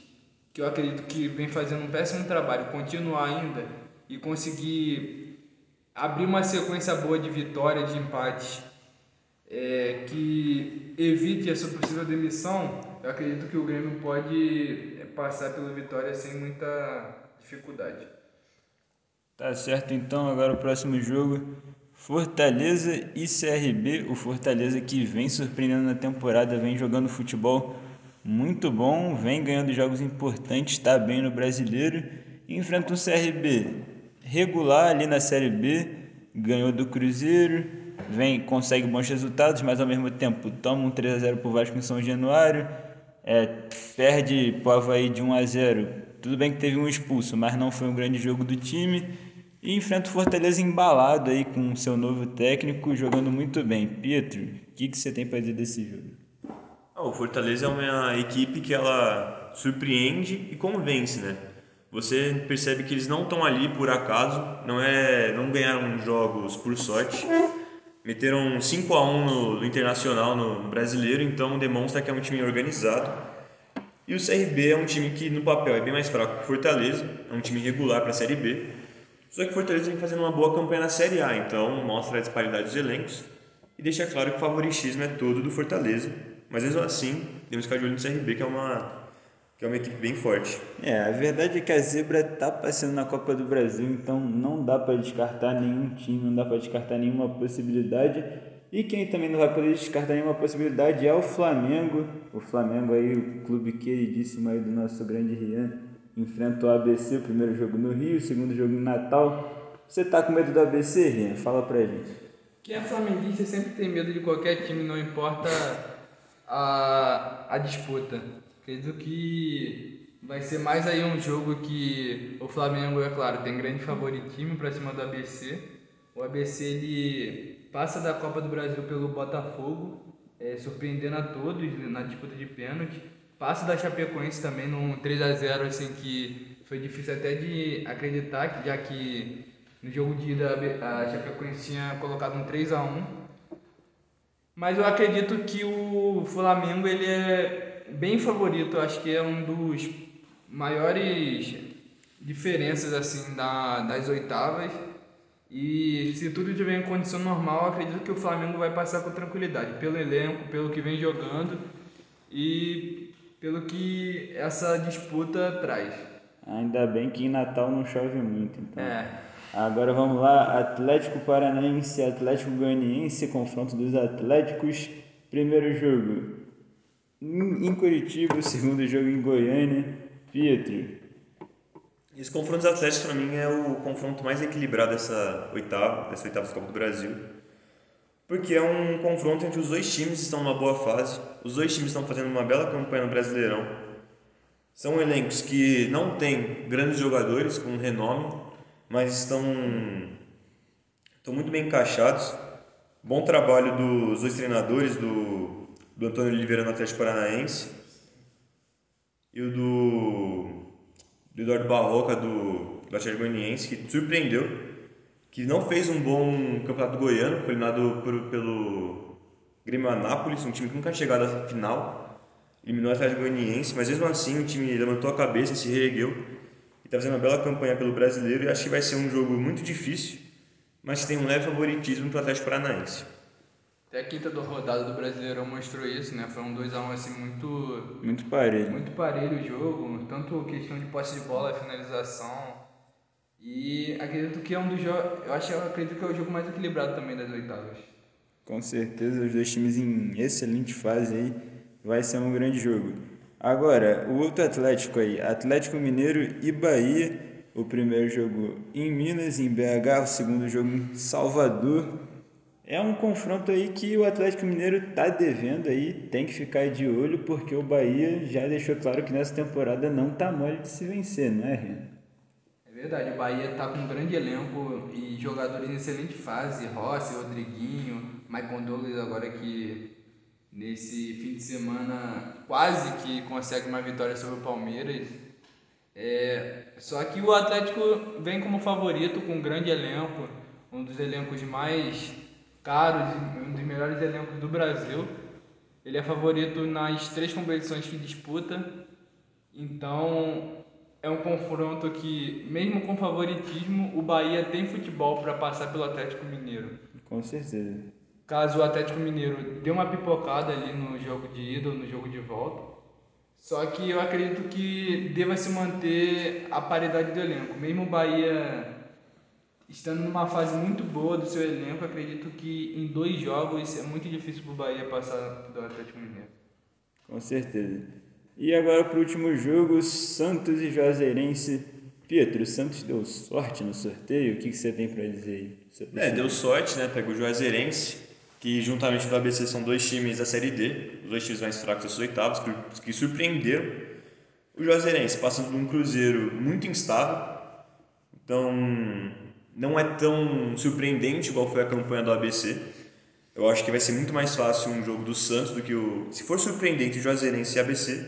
que eu acredito que vem fazendo um péssimo trabalho, continuar ainda e conseguir abrir uma sequência boa de vitória, de empate, é, que evite essa possível demissão, eu acredito que o Grêmio pode é, passar pela vitória sem muita dificuldade. Tá certo, então agora o próximo jogo Fortaleza e CRB, o Fortaleza que vem surpreendendo na temporada, vem jogando futebol muito bom, vem ganhando jogos importantes, está bem no brasileiro. Enfrenta um CRB regular ali na Série B, ganhou do Cruzeiro, vem consegue bons resultados, mas ao mesmo tempo toma um 3 a 0 para o Vasco em São Januário, é, perde para o Havaí de 1 a 0 Tudo bem que teve um expulso, mas não foi um grande jogo do time e enfrenta o Fortaleza embalado aí com seu novo técnico, jogando muito bem. Pietro, o que, que você tem para dizer desse jogo? Ah, o Fortaleza é uma equipe que ela surpreende e convence, né? Você percebe que eles não estão ali por acaso, não é, não ganharam jogos por sorte. Meteram 5 a 1 no, no Internacional, no, no Brasileiro, então demonstra que é um time organizado. E o CRB é um time que no papel é bem mais fraco que o Fortaleza, é um time regular para a Série B, só que o Fortaleza vem fazendo uma boa campanha na Série A, então mostra a disparidade dos elencos e deixa claro que o favoritismo é todo do Fortaleza. Mas mesmo assim, temos que ficar de olho no CRB, que é uma, que é uma equipe bem forte. É, a verdade é que a Zebra está passando na Copa do Brasil, então não dá para descartar nenhum time, não dá para descartar nenhuma possibilidade. E quem também não vai poder descartar nenhuma possibilidade é o Flamengo. O Flamengo aí, o clube queridíssimo aí do nosso grande Rian enfrenta o ABC, o primeiro jogo no Rio, o segundo jogo no Natal. Você tá com medo do ABC, Rian? Fala pra gente. Quem é flamenguista sempre tem medo de qualquer time, não importa a, a disputa. Acredito que vai ser mais aí um jogo que o Flamengo, é claro, tem grande favoritismo para cima do ABC. O ABC ele passa da Copa do Brasil pelo Botafogo, é, surpreendendo a todos na disputa de pênalti. Passo da Chapecoense também num 3 a 0 assim que foi difícil até de acreditar, já que no jogo de ida a Chapecoense tinha colocado um 3 a 1. Mas eu acredito que o Flamengo ele é bem favorito, acho que é um dos maiores diferenças assim da, das oitavas E se tudo estiver em condição normal, acredito que o Flamengo vai passar com tranquilidade, pelo elenco, pelo que vem jogando e pelo que essa disputa traz. Ainda bem que em Natal não chove muito, então. É. Agora vamos lá, Atlético Paranaense Atlético Goianiense, confronto dos Atléticos. Primeiro jogo em Curitiba, segundo jogo em Goiânia. Pietro. Esse confronto dos Atléticos para mim é o confronto mais equilibrado dessa oitava, dessa oitava Copa do Brasil. Porque é um confronto entre os dois times que estão numa boa fase. Os dois times estão fazendo uma bela campanha no Brasileirão. São elencos que não têm grandes jogadores com renome, mas estão, estão muito bem encaixados. Bom trabalho dos dois treinadores, do, do Antônio Oliveira no Atlético Paranaense e o do, do Eduardo Barroca do, Atlético Goianiense, que surpreendeu, que não fez um bom campeonato goiano, foi eliminado por, pelo Grêmio Anápolis, um time que nunca tinha chegado à final, eliminou o Atlético Goianiense, mas mesmo assim o time levantou a cabeça, se reergueu está fazendo uma bela campanha pelo brasileiro e acho que vai ser um jogo muito difícil, mas que tem um leve favoritismo para o Atlético Paranaense. Até a quinta rodada do Brasileirão mostrou isso, né? Foi um 2x1 um, assim muito. Muito parelho. Muito parelho o jogo, tanto questão de posse de bola, finalização. E acredito que é um dos jogos. Eu acho acredito que é o jogo mais equilibrado também das oitavas. Com certeza, os dois times em excelente fase aí. Vai ser um grande jogo. Agora, o outro Atlético aí, Atlético Mineiro e Bahia. O primeiro jogo em Minas, em BH, o segundo jogo em Salvador. É um confronto aí que o Atlético Mineiro tá devendo aí, tem que ficar de olho, porque o Bahia já deixou claro que nessa temporada não tá mole de se vencer, não é, Renan? É verdade, o Bahia tá com um grande elenco e jogadores em excelente fase, Rossi, Rodriguinho, Maicon Douglas agora que nesse fim de semana quase que consegue uma vitória sobre o Palmeiras. É, só que o Atlético vem como favorito com um grande elenco, um dos elencos mais caros, um dos melhores elencos do Brasil. Ele é favorito nas três competições que disputa. Então é um confronto que, mesmo com favoritismo, o Bahia tem futebol para passar pelo Atlético Mineiro. Com certeza caso o Atlético Mineiro dê uma pipocada ali no jogo de ida ou no jogo de volta. Só que eu acredito que deva se manter a paridade do elenco. Mesmo o Bahia estando numa fase muito boa do seu elenco, acredito que em dois jogos é muito difícil para o Bahia passar do Atlético Mineiro. Com certeza. E agora para o último jogo, Santos e Juazeirense. Pietro, o Santos deu sorte no sorteio? O que, que você tem para dizer aí? É, deu sorte, né? Pegou o Juazeirense que juntamente com o ABC são dois times da Série D, os dois times mais fracos das oitavas, que, que surpreenderam. O Juazeirense passa por um Cruzeiro muito instável, então não é tão surpreendente igual foi a campanha do ABC. Eu acho que vai ser muito mais fácil um jogo do Santos do que o. Se for surpreendente o Juazeirense e ABC,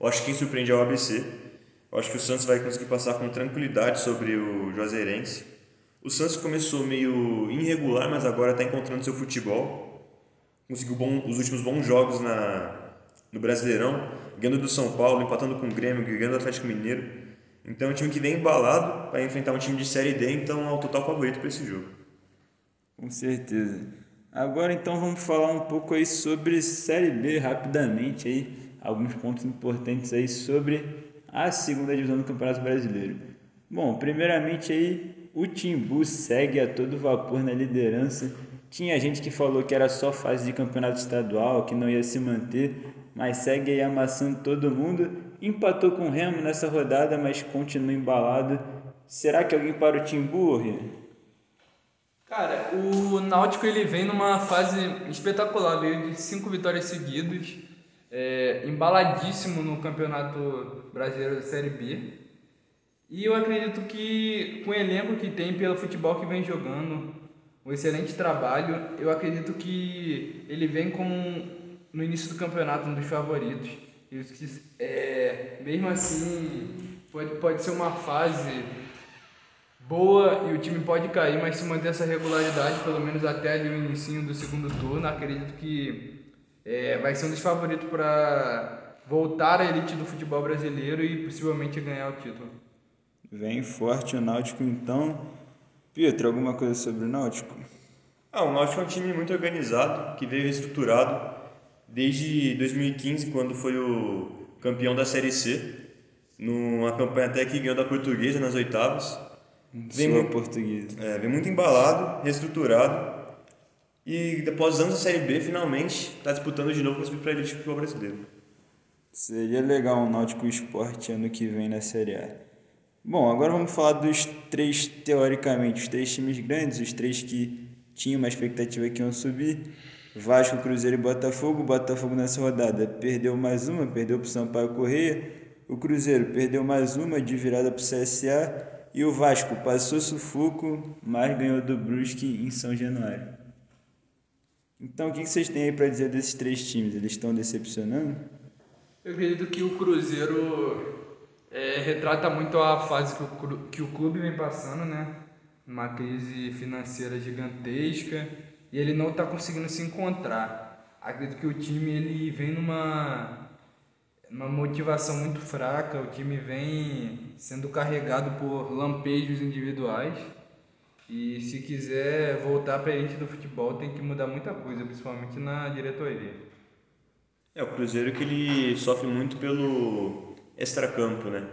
eu acho que quem surpreende é o ABC. Eu acho que o Santos vai conseguir passar com tranquilidade sobre o Juazeirense. O Santos começou meio irregular, mas agora está encontrando seu futebol. Conseguiu bom, os últimos bons jogos na, no Brasileirão, ganhando do São Paulo, empatando com o Grêmio, ganhando do Atlético Mineiro. Então é um time que vem embalado para enfrentar um time de Série D, então é o total favorito para esse jogo. Com certeza. Agora então vamos falar um pouco aí sobre Série B rapidamente aí, alguns pontos importantes aí sobre a segunda divisão do Campeonato Brasileiro. Bom, primeiramente aí o Timbu segue a todo vapor na liderança. Tinha gente que falou que era só fase de campeonato estadual, que não ia se manter, mas segue aí amassando todo mundo. Empatou com o Remo nessa rodada, mas continua embalado. Será que alguém para o Timbu, Cara, o Náutico ele vem numa fase espetacular, veio de cinco vitórias seguidas, é, embaladíssimo no Campeonato Brasileiro da Série B. E eu acredito que com o elenco que tem pelo futebol que vem jogando, um excelente trabalho, eu acredito que ele vem como no início do campeonato um dos favoritos. É, mesmo assim, pode, pode ser uma fase boa e o time pode cair, mas se manter essa regularidade, pelo menos até ali o início do segundo turno, acredito que é, vai ser um dos favoritos para voltar à elite do futebol brasileiro e possivelmente ganhar o título. Vem forte o Náutico então. Pietro, alguma coisa sobre o Náutico? Ah, o Náutico é um time muito organizado, que veio estruturado desde 2015, quando foi o campeão da Série C, numa campanha até que ganhou da Portuguesa nas oitavas. Vem muito, portuguesa. É, vem muito embalado, reestruturado e após anos da Série B, finalmente está disputando de novo para subir para a elite futebol brasileiro. Seria legal um Náutico Esporte ano que vem na Série A. Bom, agora vamos falar dos três, teoricamente, os três times grandes, os três que tinham uma expectativa que iam subir. Vasco, Cruzeiro e Botafogo. O Botafogo nessa rodada perdeu mais uma, perdeu para o Sampaio Correia. O Cruzeiro perdeu mais uma de virada para o CSA. E o Vasco passou sufoco, mas ganhou do Brusque em São Januário. Então, o que vocês têm aí para dizer desses três times? Eles estão decepcionando? Eu acredito que o Cruzeiro é, retrata muito a fase que o, que o clube vem passando, né? Uma crise financeira gigantesca e ele não está conseguindo se encontrar. Acredito que o time ele vem numa uma motivação muito fraca, o time vem sendo carregado por lampejos individuais e se quiser voltar para a elite do futebol tem que mudar muita coisa, principalmente na diretoria. É, o Cruzeiro que ele sofre muito pelo extracampo, né?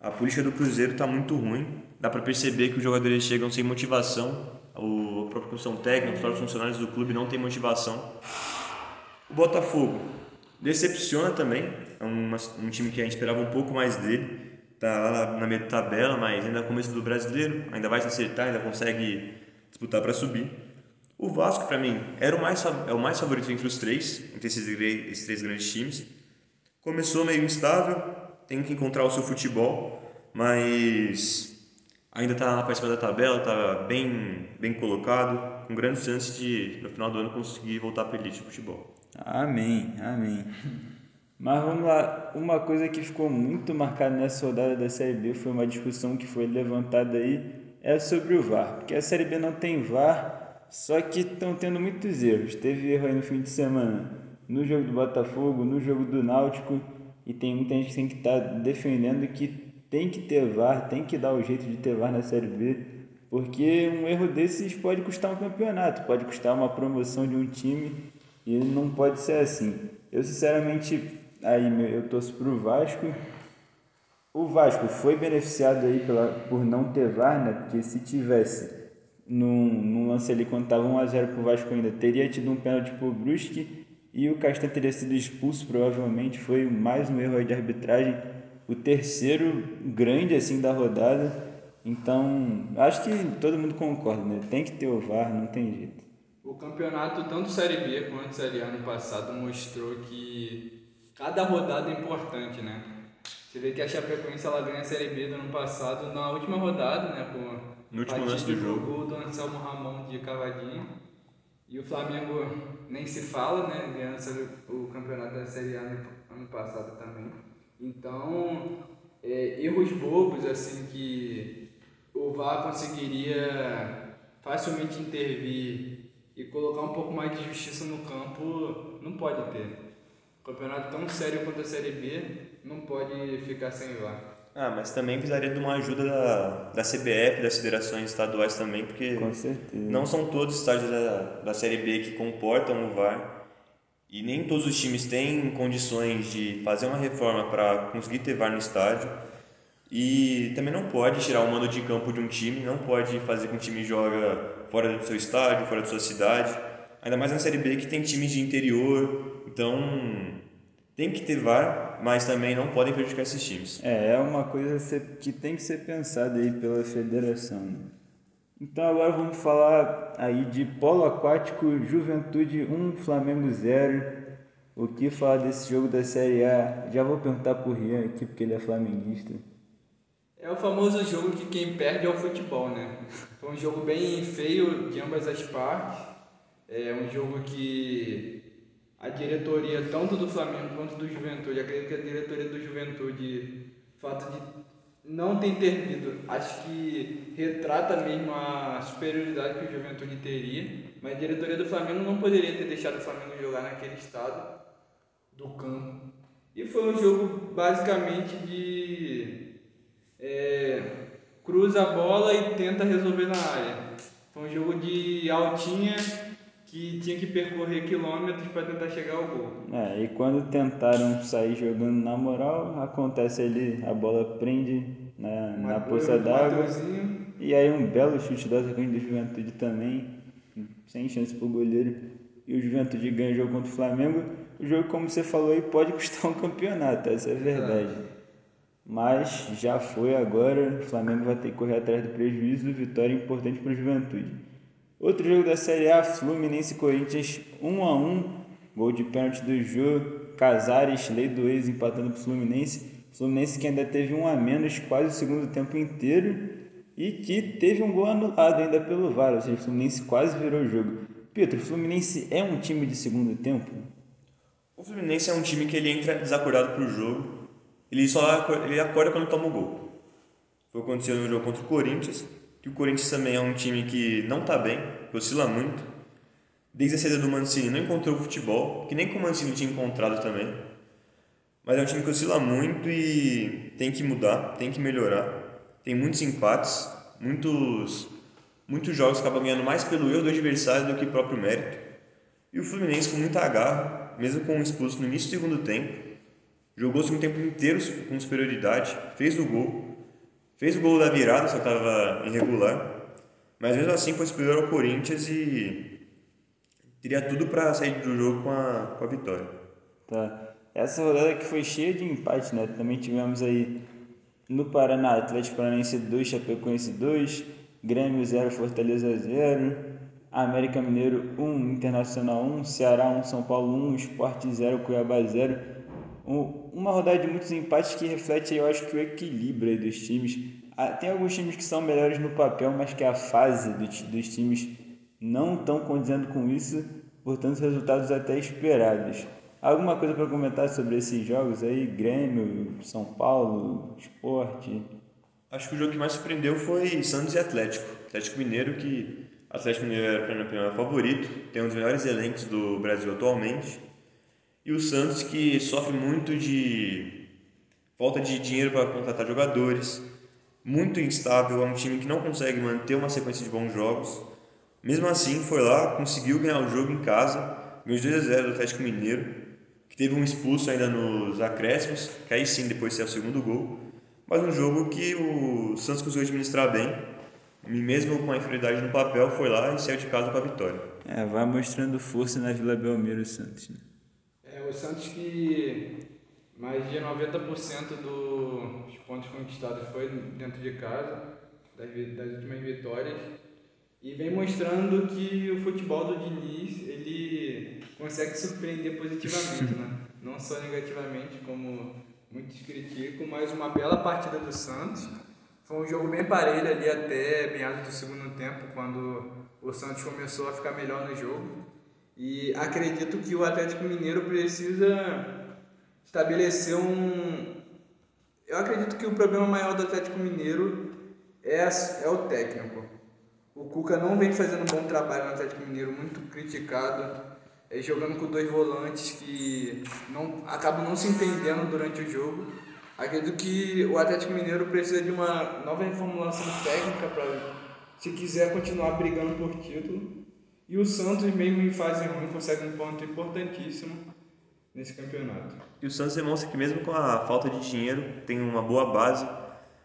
A política do Cruzeiro está muito ruim, dá para perceber que os jogadores chegam sem motivação, o, a própria comissão técnica, os próprios funcionários do clube não têm motivação. O Botafogo decepciona também, é um time que a gente esperava um pouco mais dele, tá lá na meia tabela, mas ainda no começo do brasileiro, ainda vai se acertar, ainda consegue disputar para subir. O Vasco, para mim, era o mais, é o mais favorito entre os três, entre esses, esses três grandes times. Começou meio instável, tem que encontrar o seu futebol, mas ainda está na parte da tabela, está bem, bem colocado, com grandes chances de, no final do ano, conseguir voltar para a elite do futebol. Amém, amém. Mas vamos lá, uma coisa que ficou muito marcada nessa rodada da Série B foi uma discussão que foi levantada aí, é sobre o VAR, porque a Série B não tem VAR, só que estão tendo muitos erros. Teve erro aí no fim de semana, no jogo do Botafogo, no jogo do Náutico, e tem muita gente que tem que estar tá defendendo que tem que ter VAR, tem que dar o jeito de ter VAR na Série B, porque um erro desses pode custar um campeonato, pode custar uma promoção de um time, e não pode ser assim. Eu sinceramente aí eu torço pro Vasco. O Vasco foi beneficiado aí pela, por não ter VAR, né? Porque se tivesse num, num lance ali quando estava 1x0 pro Vasco ainda, teria tido um pênalti pro Brusque e o Castan teria sido expulso provavelmente. Foi mais um erro de arbitragem. O terceiro grande assim da rodada. Então, acho que todo mundo concorda, né? Tem que ter o VAR, não tem jeito. O campeonato, tanto Série B quanto Série A no passado, mostrou que cada rodada é importante, né? Você vê que a Chapecoense ela ganha a Série B do ano passado na última rodada, né? Com no último lance do jogo. gol do Anselmo Ramon de cavadinha. E o Flamengo nem se fala, né? Ganhando o campeonato da Série A no ano passado também. Então, é, erros bobos, assim, que o VAR conseguiria facilmente intervir e colocar um pouco mais de justiça no campo, não pode ter. Campeonato tão sério quanto a Série B não pode ficar sem VAR. Ah, mas também precisaria de uma ajuda da, da CBF, das federações estaduais também, porque não são todos os estádios da, da Série B que comportam o VAR e nem todos os times têm condições de fazer uma reforma para conseguir ter VAR no estádio. E também não pode tirar o mando de campo de um time, não pode fazer com que o time joga fora do seu estádio, fora da sua cidade. Ainda mais na Série B que tem times de interior, então tem que ter VAR, mas também não podem prejudicar esses times. É, é uma coisa que tem que ser pensada aí pela federação. Né? Então agora vamos falar aí de polo aquático, Juventude 1, Flamengo 0. O que falar desse jogo da Série A? Já vou perguntar pro Rian aqui, porque ele é flamenguista. É o famoso jogo que quem perde é o futebol, né? Foi um jogo bem feio de ambas as partes. É um jogo que a diretoria, tanto do Flamengo quanto do Juventude, acredito que a diretoria do Juventude, fato de não ter intervido, acho que retrata mesmo a superioridade que o Juventude teria, mas a diretoria do Flamengo não poderia ter deixado o Flamengo jogar naquele estado do campo. E foi um jogo basicamente de. É, cruza a bola e tenta resolver na área. Foi um jogo de altinha que tinha que percorrer quilômetros para tentar chegar ao gol. É, e quando tentaram sair jogando na moral, acontece ali, a bola prende na, na poça d'água. E aí um belo chute do atacante do Juventude também, sem chance pro goleiro. E o Juventude ganha o jogo contra o Flamengo. O jogo, como você falou aí, pode custar um campeonato, essa é a verdade. Mas já foi agora, o Flamengo vai ter que correr atrás do prejuízo, vitória importante para o Juventude. Outro jogo da Série A, Fluminense Corinthians 1 a 1 gol de pênalti do Jô, Casares, lei do ex, empatando para o Fluminense. Fluminense que ainda teve um a menos quase o segundo tempo inteiro e que teve um gol anulado ainda pelo VAR, ou seja, o Fluminense quase virou o jogo. Pedro, o Fluminense é um time de segundo tempo? O Fluminense é um time que ele entra desacordado para o jogo ele só ele acorda quando toma o gol. Foi o que aconteceu no jogo contra o Corinthians, que o Corinthians também é um time que não está bem, que oscila muito. Desde a saída do Mancini não encontrou o futebol, que nem com o Mancini tinha encontrado também. Mas é um time que oscila muito e tem que mudar, tem que melhorar. Tem muitos empates, muitos, muitos jogos acabam ganhando mais pelo erro do adversário do que próprio mérito. E o Fluminense com muita garra, mesmo com um expulso no início do segundo tempo, Jogou o segundo tempo inteiro com superioridade, fez o gol, fez o gol da virada, só estava irregular, mas mesmo assim foi superior ao Corinthians e teria tudo para sair do jogo com a, com a vitória. Tá. Essa rodada que foi cheia de empate, né? Também tivemos aí no Paraná Atlético Paranaense 2, Chapecoense 2, Grêmio 0, Fortaleza 0, América Mineiro 1, Internacional 1, Ceará 1, São Paulo 1, Esporte 0, Cuiabá 0 uma rodada de muitos empates que reflete, eu acho que o equilíbrio dos times. Ah, tem alguns times que são melhores no papel, mas que a fase dos times não estão condizendo com isso, portanto, resultados até esperados. Alguma coisa para comentar sobre esses jogos aí? Grêmio, São Paulo, Esporte? Acho que o jogo que mais surpreendeu foi Santos e Atlético. Atlético Mineiro, que Atlético Mineiro era, para minha opinião, favorito, tem um dos melhores elencos do Brasil atualmente e o Santos que sofre muito de falta de dinheiro para contratar jogadores, muito instável, é um time que não consegue manter uma sequência de bons jogos. Mesmo assim, foi lá, conseguiu ganhar o jogo em casa, ganhou 2 a 0 do Atlético Mineiro, que teve um expulso ainda nos acréscimos, que aí sim depois saiu o segundo gol. Mas um jogo que o Santos conseguiu administrar bem, mesmo com a inferioridade no papel, foi lá e saiu de casa com a vitória. É, vai mostrando força na Vila Belmiro Santos. Né? O Santos que mais de 90% dos pontos conquistados foi dentro de casa, das, das últimas vitórias, e vem mostrando que o futebol do Diniz ele consegue surpreender positivamente, né? não só negativamente, como muitos criticam, mas uma bela partida do Santos. Foi um jogo bem parelho ali até meados do segundo tempo, quando o Santos começou a ficar melhor no jogo. E acredito que o Atlético Mineiro precisa estabelecer um. Eu acredito que o problema maior do Atlético Mineiro é, é o técnico. O Cuca não vem fazendo um bom trabalho no Atlético Mineiro, muito criticado, é, jogando com dois volantes que não, acabam não se entendendo durante o jogo. Acredito que o Atlético Mineiro precisa de uma nova reformulação técnica para, se quiser continuar brigando por título. E o Santos, mesmo em fase ruim, consegue um ponto importantíssimo nesse campeonato. E o Santos demonstra que mesmo com a falta de dinheiro, tem uma boa base,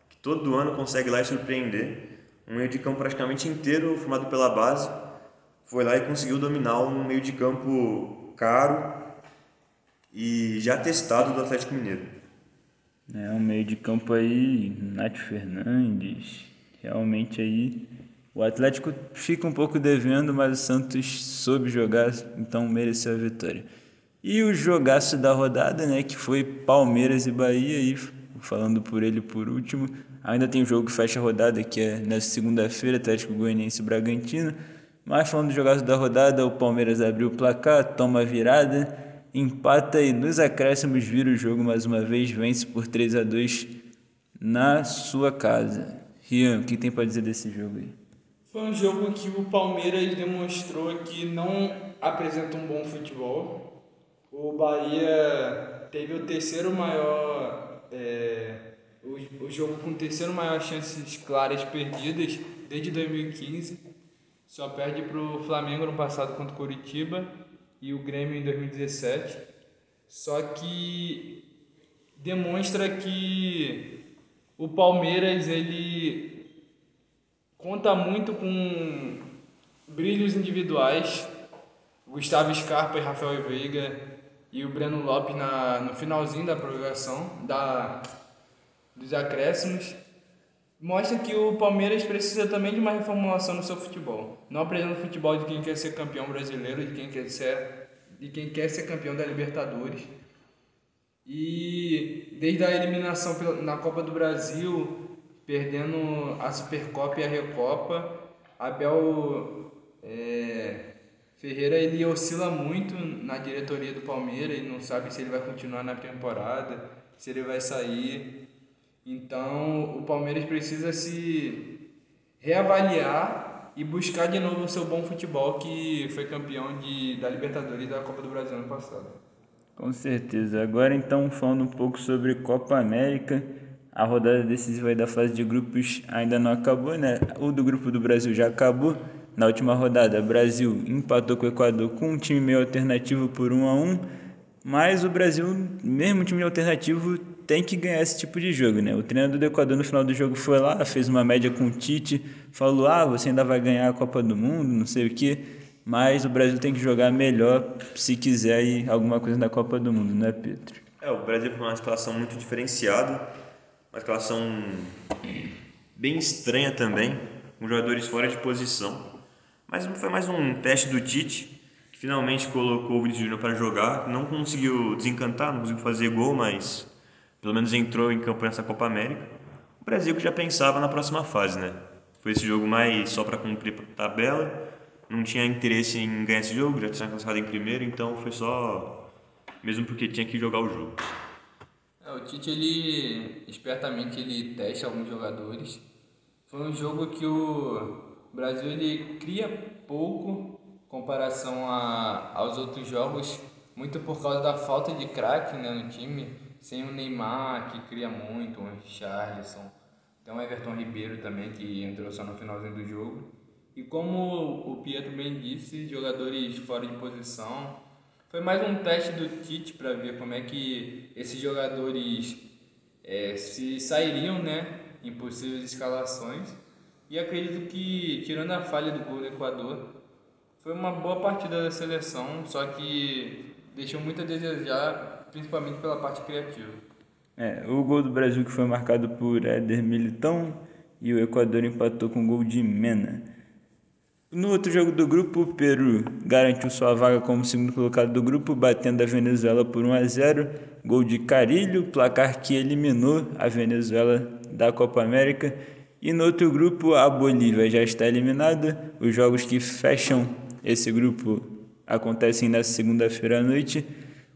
que todo ano consegue lá e surpreender. Um meio de campo praticamente inteiro formado pela base, foi lá e conseguiu dominar um meio de campo caro e já testado do Atlético Mineiro. É um meio de campo aí, Nath Fernandes, realmente aí o Atlético fica um pouco devendo, mas o Santos soube jogar, então mereceu a vitória. E o jogaço da rodada, né, que foi Palmeiras e Bahia, e falando por ele por último, ainda tem um jogo que fecha a rodada, que é na segunda-feira, Atlético Goianiense e Bragantino. Mas falando do jogaço da rodada, o Palmeiras abriu o placar, toma a virada, empata e nos acréscimos vira o jogo mais uma vez, vence por 3 a 2 na sua casa. Rian, o que tem para dizer desse jogo aí? Foi um jogo que o Palmeiras demonstrou que não apresenta um bom futebol. O Bahia teve o terceiro maior. É, os, os jogo com terceiro maior chances claras perdidas desde 2015. Só perde para o Flamengo no passado contra o Curitiba e o Grêmio em 2017. Só que demonstra que o Palmeiras ele conta muito com brilhos individuais. Gustavo Scarpa e Rafael Veiga e o Breno Lopes na, no finalzinho da prorrogação da, dos acréscimos mostra que o Palmeiras precisa também de uma reformulação no seu futebol. Não apresenta o futebol de quem quer ser campeão brasileiro, de quem quer ser, de quem quer ser campeão da Libertadores. E desde a eliminação na Copa do Brasil, perdendo a Supercopa e a Recopa, Abel é, Ferreira ele oscila muito na diretoria do Palmeiras, ele não sabe se ele vai continuar na temporada, se ele vai sair. Então o Palmeiras precisa se reavaliar e buscar de novo o seu bom futebol que foi campeão de, da Libertadores e da Copa do Brasil ano passado. Com certeza. Agora então falando um pouco sobre Copa América. A rodada decisiva da fase de grupos ainda não acabou, né? O do grupo do Brasil já acabou. Na última rodada, Brasil empatou com o Equador com um time meio alternativo por 1 a 1 mas o Brasil, mesmo time alternativo, tem que ganhar esse tipo de jogo, né? O treinador do Equador no final do jogo foi lá, fez uma média com o Tite, falou: ah, você ainda vai ganhar a Copa do Mundo, não sei o que. Mas o Brasil tem que jogar melhor se quiser ir alguma coisa na Copa do Mundo, não é, Pedro? É, o Brasil foi uma escalação muito diferenciada, uma escalação bem estranha também, com jogadores fora de posição. Mas foi mais um teste do Tite, que finalmente colocou o Vinícius Júnior para jogar. Não conseguiu desencantar, não conseguiu fazer gol, mas pelo menos entrou em campo nessa Copa América. O Brasil que já pensava na próxima fase, né? Foi esse jogo mais só para cumprir tabela não tinha interesse em ganhar esse jogo, já tinha classificado em primeiro, então foi só mesmo porque tinha que jogar o jogo. É, o Tite ele espertamente ele testa alguns jogadores. Foi um jogo que o Brasil ele cria pouco comparação a, aos outros jogos, muito por causa da falta de craque né, no time, sem o Neymar que cria muito, o Charleston, tem o Everton Ribeiro também que entrou só no finalzinho do jogo. E como o Pietro bem disse, jogadores fora de posição. Foi mais um teste do Tite para ver como é que esses jogadores é, se sairiam né, em possíveis escalações. E acredito que, tirando a falha do gol do Equador, foi uma boa partida da seleção, só que deixou muito a desejar, principalmente pela parte criativa. É, o gol do Brasil que foi marcado por Éder Militão e o Equador empatou com o gol de Mena. No outro jogo do grupo, o Peru garantiu sua vaga como segundo colocado do grupo, batendo a Venezuela por 1 a 0. Gol de Carilho, placar que eliminou a Venezuela da Copa América. E no outro grupo, a Bolívia já está eliminada. Os jogos que fecham esse grupo acontecem na segunda-feira à noite.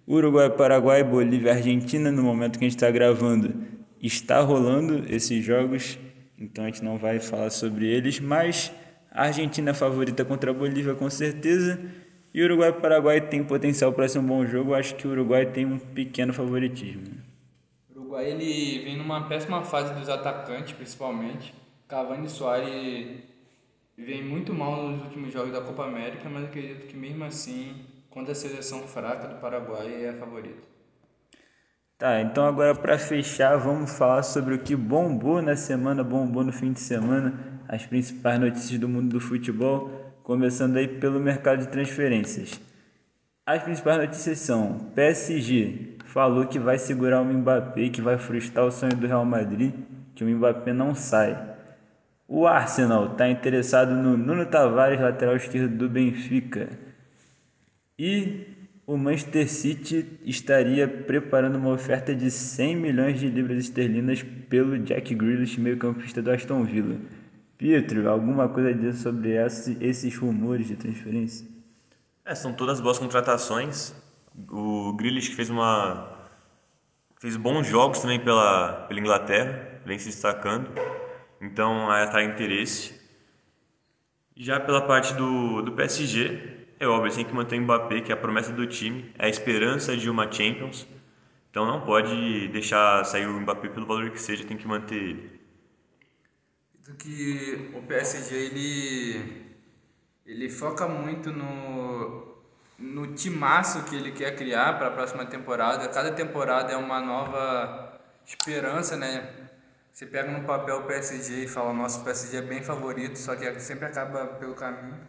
Uruguai, Paraguai, Bolívia, Argentina, no momento que a gente está gravando, está rolando esses jogos, então a gente não vai falar sobre eles, mas a Argentina é favorita contra a Bolívia, com certeza. E Uruguai e Paraguai tem potencial para ser um bom jogo. Eu acho que o Uruguai tem um pequeno favoritismo. O Uruguai ele vem numa péssima fase dos atacantes, principalmente. Cavani e Soares vem muito mal nos últimos jogos da Copa América, mas acredito que mesmo assim, contra a seleção fraca do Paraguai, é a favorita. Tá, então agora para fechar, vamos falar sobre o que bombou na semana, bombou no fim de semana as principais notícias do mundo do futebol, começando aí pelo mercado de transferências. As principais notícias são: PSG falou que vai segurar o Mbappé, que vai frustrar o sonho do Real Madrid, que o Mbappé não sai. O Arsenal está interessado no Nuno Tavares, lateral esquerdo do Benfica. E o Manchester City estaria preparando uma oferta de 100 milhões de libras esterlinas pelo Jack Grealish, meio-campista do Aston Villa. Pietro, alguma coisa a dizer sobre esse, esses rumores de transferência? É, são todas boas contratações. O Grealish fez uma fez bons jogos também pela, pela Inglaterra, vem se destacando. Então atrai interesse. Já pela parte do, do PSG, é óbvio, tem que manter o Mbappé, que é a promessa do time, é a esperança de uma Champions. Então não pode deixar sair o Mbappé pelo valor que seja, tem que manter ele. Do que o PSG ele ele foca muito no no timaço que ele quer criar para a próxima temporada. Cada temporada é uma nova esperança, né? Você pega no papel o PSG e fala, nosso PSG é bem favorito, só que sempre acaba pelo caminho.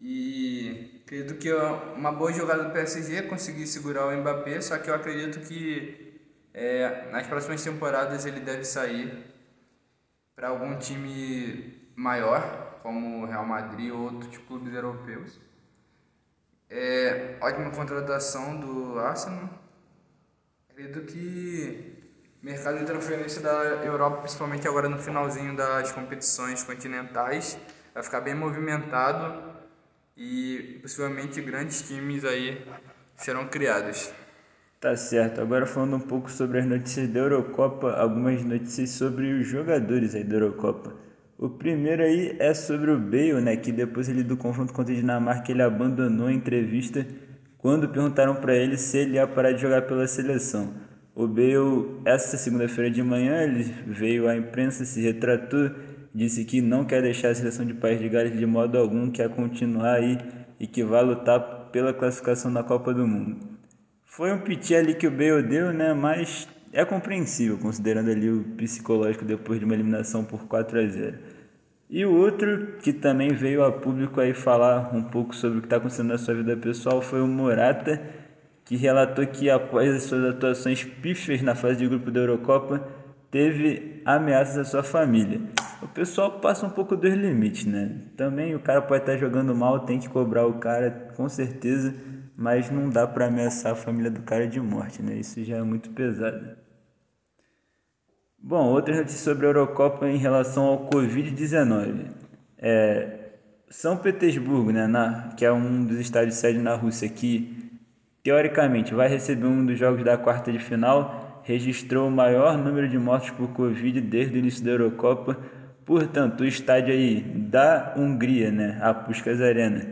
E acredito que uma boa jogada do PSG é conseguir segurar o Mbappé, só que eu acredito que é, nas próximas temporadas ele deve sair para algum time maior, como Real Madrid ou outros clubes europeus. É, ótima contratação do Arsenal. Acredito que mercado de transferência da Europa, principalmente agora no finalzinho das competições continentais, vai ficar bem movimentado e possivelmente grandes times aí serão criados. Tá certo. Agora falando um pouco sobre as notícias da Eurocopa, algumas notícias sobre os jogadores aí da Eurocopa. O primeiro aí é sobre o Bale, né, que depois do confronto contra a Dinamarca ele abandonou a entrevista quando perguntaram para ele se ele ia parar de jogar pela seleção. O Bale, essa segunda-feira de manhã, ele veio à imprensa, se retratou, disse que não quer deixar a seleção de País de Gales de modo algum, quer continuar aí e que vai lutar pela classificação na Copa do Mundo. Foi um piti ali que o Bale deu, né? Mas é compreensível, considerando ali o psicológico depois de uma eliminação por 4 a 0. E o outro que também veio a público aí falar um pouco sobre o que está acontecendo na sua vida pessoal foi o Morata, que relatou que após as suas atuações pífias na fase de grupo da Eurocopa, teve ameaças à sua família. O pessoal passa um pouco dos limites, né? Também o cara pode estar jogando mal, tem que cobrar o cara, com certeza, mas não dá para ameaçar a família do cara de morte, né? Isso já é muito pesado. Bom, outra notícia sobre a Eurocopa em relação ao Covid-19. É, São Petersburgo, né, na, que é um dos estádios sede na Rússia, que teoricamente vai receber um dos jogos da quarta de final, registrou o maior número de mortos por Covid desde o início da Eurocopa. Portanto, o estádio aí da Hungria, né, a Puskas Arena,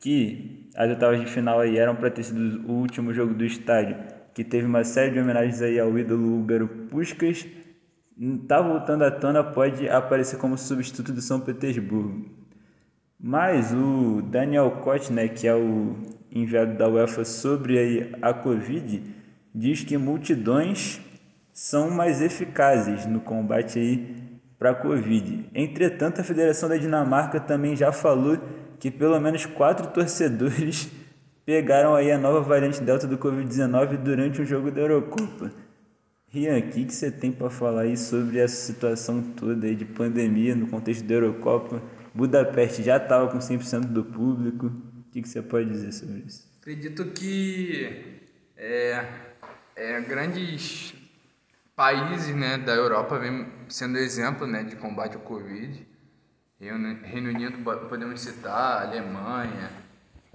que as oitavas de final aí eram para ter sido o último jogo do estádio, que teve uma série de homenagens aí ao ídolo húngaro Puskas, está voltando à tona, pode aparecer como substituto do São Petersburgo. Mas o Daniel Koch, né, que é o enviado da UEFA sobre a Covid diz que multidões são mais eficazes no combate aí para a Covid. Entretanto, a Federação da Dinamarca também já falou que pelo menos quatro torcedores pegaram aí a nova variante Delta do Covid-19 durante o jogo da Eurocopa. Rian, o que, você tem para falar aí sobre essa situação toda aí de pandemia no contexto da Eurocopa? Budapeste já estava com 100% do público que, que você pode dizer sobre isso? Acredito que é, é, grandes países né, da Europa vêm sendo exemplo né, de combate ao Covid. Reino Unido podemos citar, Alemanha,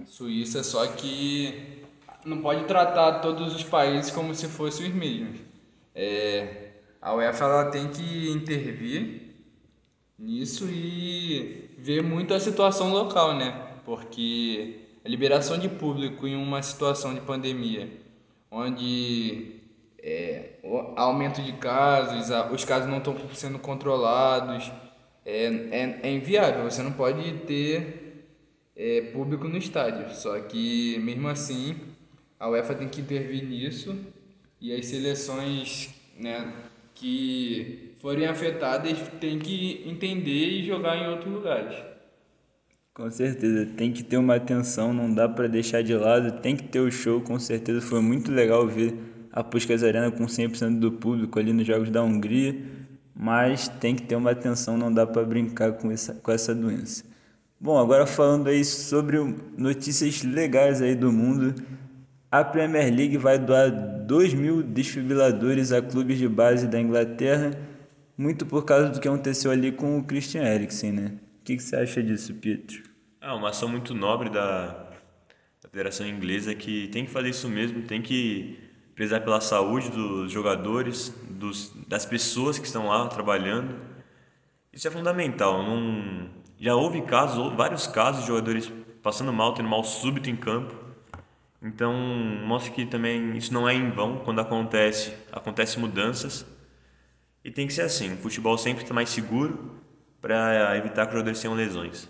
Suíça, só que não pode tratar todos os países como se fossem os mesmos. É, a UEFA ela tem que intervir nisso e ver muito a situação local, né? porque a liberação de público em uma situação de pandemia, onde é, aumento de casos, os casos não estão sendo controlados, é, é, é inviável. Você não pode ter é, público no estádio. Só que, mesmo assim, a UEFA tem que intervir nisso e as seleções né, que forem afetadas têm que entender e jogar em outros lugares. Com certeza, tem que ter uma atenção, não dá para deixar de lado, tem que ter o show, com certeza foi muito legal ver a Puskas Arena com 100% do público ali nos Jogos da Hungria, mas tem que ter uma atenção, não dá para brincar com essa, com essa doença. Bom, agora falando aí sobre notícias legais aí do mundo, a Premier League vai doar 2 mil desfibriladores a clubes de base da Inglaterra, muito por causa do que aconteceu ali com o Christian Eriksen, né? O que, que você acha disso, Pietro? É uma ação muito nobre da, da Federação Inglesa que tem que fazer isso mesmo, tem que prezar pela saúde dos jogadores, dos, das pessoas que estão lá trabalhando. Isso é fundamental. Não, já houve casos, vários casos de jogadores passando mal, tendo mal súbito em campo. Então, mostra que também isso não é em vão quando acontece, acontece mudanças. E tem que ser assim, o futebol sempre está mais seguro para evitar que os jogadores tenham lesões.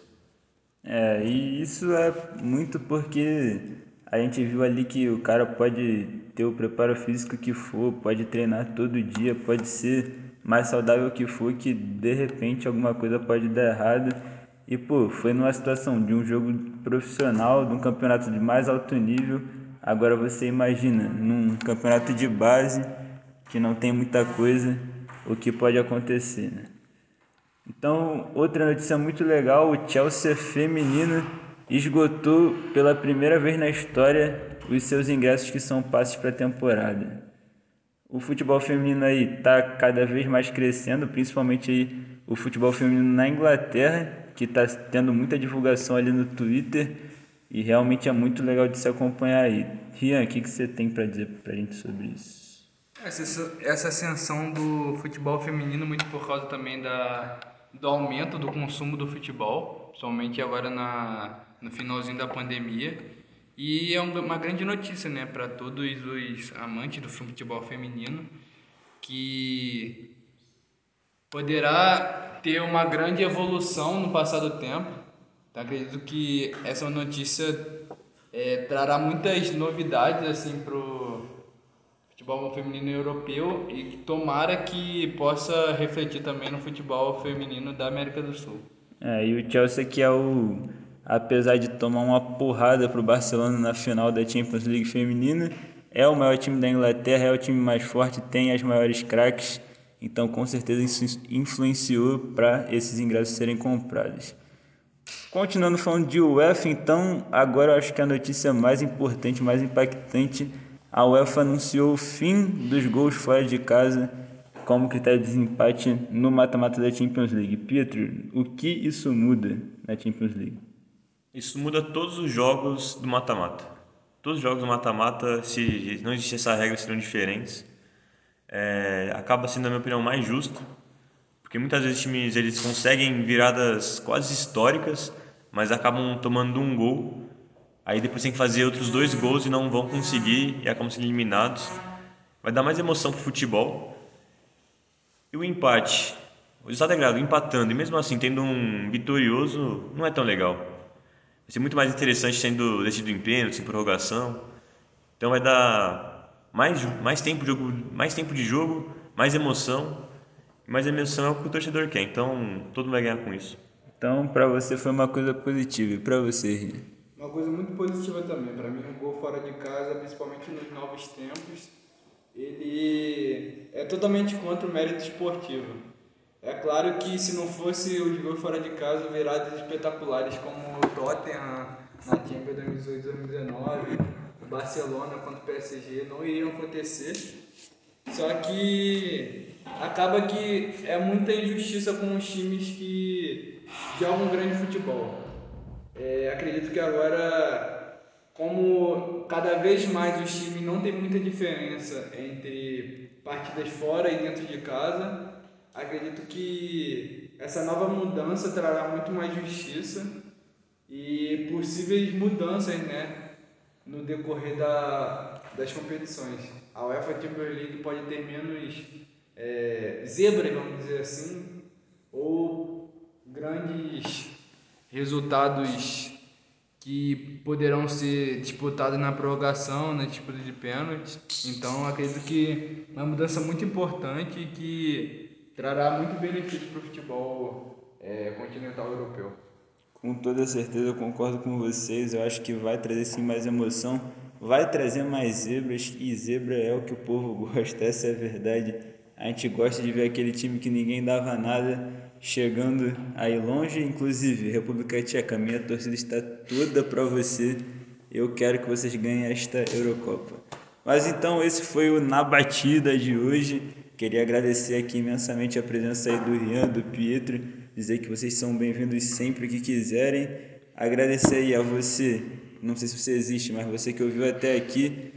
É, e isso é muito porque a gente viu ali que o cara pode ter o preparo físico que for, pode treinar todo dia, pode ser mais saudável que for, que de repente alguma coisa pode dar errado. E pô, foi numa situação de um jogo profissional, de um campeonato de mais alto nível. Agora você imagina, num campeonato de base, que não tem muita coisa, o que pode acontecer, né? Então, outra notícia muito legal, o Chelsea feminino esgotou pela primeira vez na história os seus ingressos que são passes para a temporada. O futebol feminino aí está cada vez mais crescendo, principalmente aí o futebol feminino na Inglaterra, que está tendo muita divulgação ali no Twitter e realmente é muito legal de se acompanhar aí. Rian, o que, que você tem para dizer para a gente sobre isso? Essa, essa ascensão do futebol feminino, muito por causa também da, do aumento do consumo do futebol, somente agora na, no finalzinho da pandemia. E é uma grande notícia, né, para todos os amantes do futebol feminino, que poderá ter uma grande evolução no passar do tempo. Então, acredito que essa notícia é, trará muitas novidades assim pro futebol feminino europeu e tomara que possa refletir também no futebol feminino da América do Sul. É, e o Chelsea que é o apesar de tomar uma porrada para o Barcelona na final da Champions League feminina, é o maior time da Inglaterra, é o time mais forte, tem as maiores craques, então com certeza isso influenciou para esses ingressos serem comprados. Continuando falando de UEFA, então, agora eu acho que a notícia mais importante, mais impactante, a UEFA anunciou o fim dos gols fora de casa como critério de desempate no mata-mata da Champions League. Pietro, o que isso muda na Champions League? Isso muda todos os jogos do mata-mata. Todos os jogos do mata-mata, se não existisse essa regra, seriam diferentes. É, acaba sendo, na minha opinião, mais justo, porque muitas vezes os times eles conseguem viradas quase históricas, mas acabam tomando um gol. Aí depois tem que fazer outros dois gols e não vão conseguir e acabam sendo eliminados. Vai dar mais emoção pro futebol. E o empate, o resultado é grado, empatando e mesmo assim tendo um vitorioso, não é tão legal. Vai ser muito mais interessante sendo decidido em pênalti, em prorrogação. Então vai dar mais, mais, tempo, de jogo, mais tempo de jogo, mais emoção. Mais emoção é o que o torcedor quer. Então todo mundo vai ganhar com isso. Então para você foi uma coisa positiva. E para você, Ria? Uma coisa muito positiva também. Para mim, um gol fora de casa, principalmente nos novos tempos, ele é totalmente contra o mérito esportivo. É claro que se não fosse os gols fora de casa, viradas espetaculares como o Tottenham na Champions 2018-2019, o Barcelona contra o PSG não iriam acontecer. Só que acaba que é muita injustiça com os times que jogam grande futebol. É, acredito que agora, como cada vez mais os times não tem muita diferença entre partidas fora e dentro de casa, acredito que essa nova mudança trará muito mais justiça e possíveis mudanças né, no decorrer da, das competições. A UEFA Champions League pode ter menos é, zebras, vamos dizer assim, ou grandes resultados que poderão ser disputados na prorrogação, na disputa de pênaltis. Então, acredito que é uma mudança muito importante que trará muito benefício para o futebol é, continental europeu. Com toda certeza eu concordo com vocês. Eu acho que vai trazer sim mais emoção, vai trazer mais zebras e zebra é o que o povo gosta, essa é a verdade. A gente gosta de ver aquele time que ninguém dava nada chegando aí longe, inclusive República Tcheca, minha torcida está toda para você. Eu quero que vocês ganhem esta Eurocopa. Mas então esse foi o Na Batida de hoje. Queria agradecer aqui imensamente a presença aí do Rian, do Pietro, dizer que vocês são bem-vindos sempre que quiserem. Agradecer aí a você, não sei se você existe, mas você que ouviu até aqui.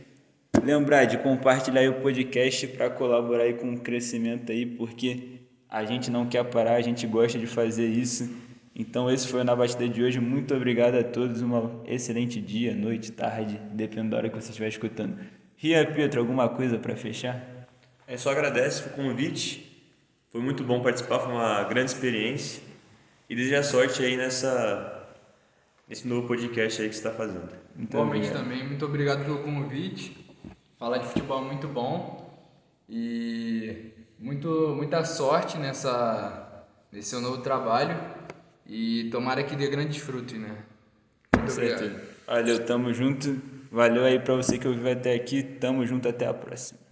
Lembrar de compartilhar o podcast para colaborar aí com o crescimento aí, porque a gente não quer parar, a gente gosta de fazer isso. Então esse foi o Na Batida de hoje. Muito obrigado a todos. Um excelente dia, noite, tarde, dependendo da hora que você estiver escutando. Ria Pietro, alguma coisa para fechar? É só agradece o convite. Foi muito bom participar, foi uma grande experiência. E desejar sorte aí nessa nesse novo podcast aí que você está fazendo. Muito Igualmente obrigado. também, muito obrigado pelo convite. Falar de futebol é muito bom e muito, muita sorte nessa, nesse seu novo trabalho e tomara que dê grandes frutos, né? Muito Com obrigado. Certeza. Valeu, tamo junto. Valeu aí pra você que ouviu até aqui. Tamo junto, até a próxima.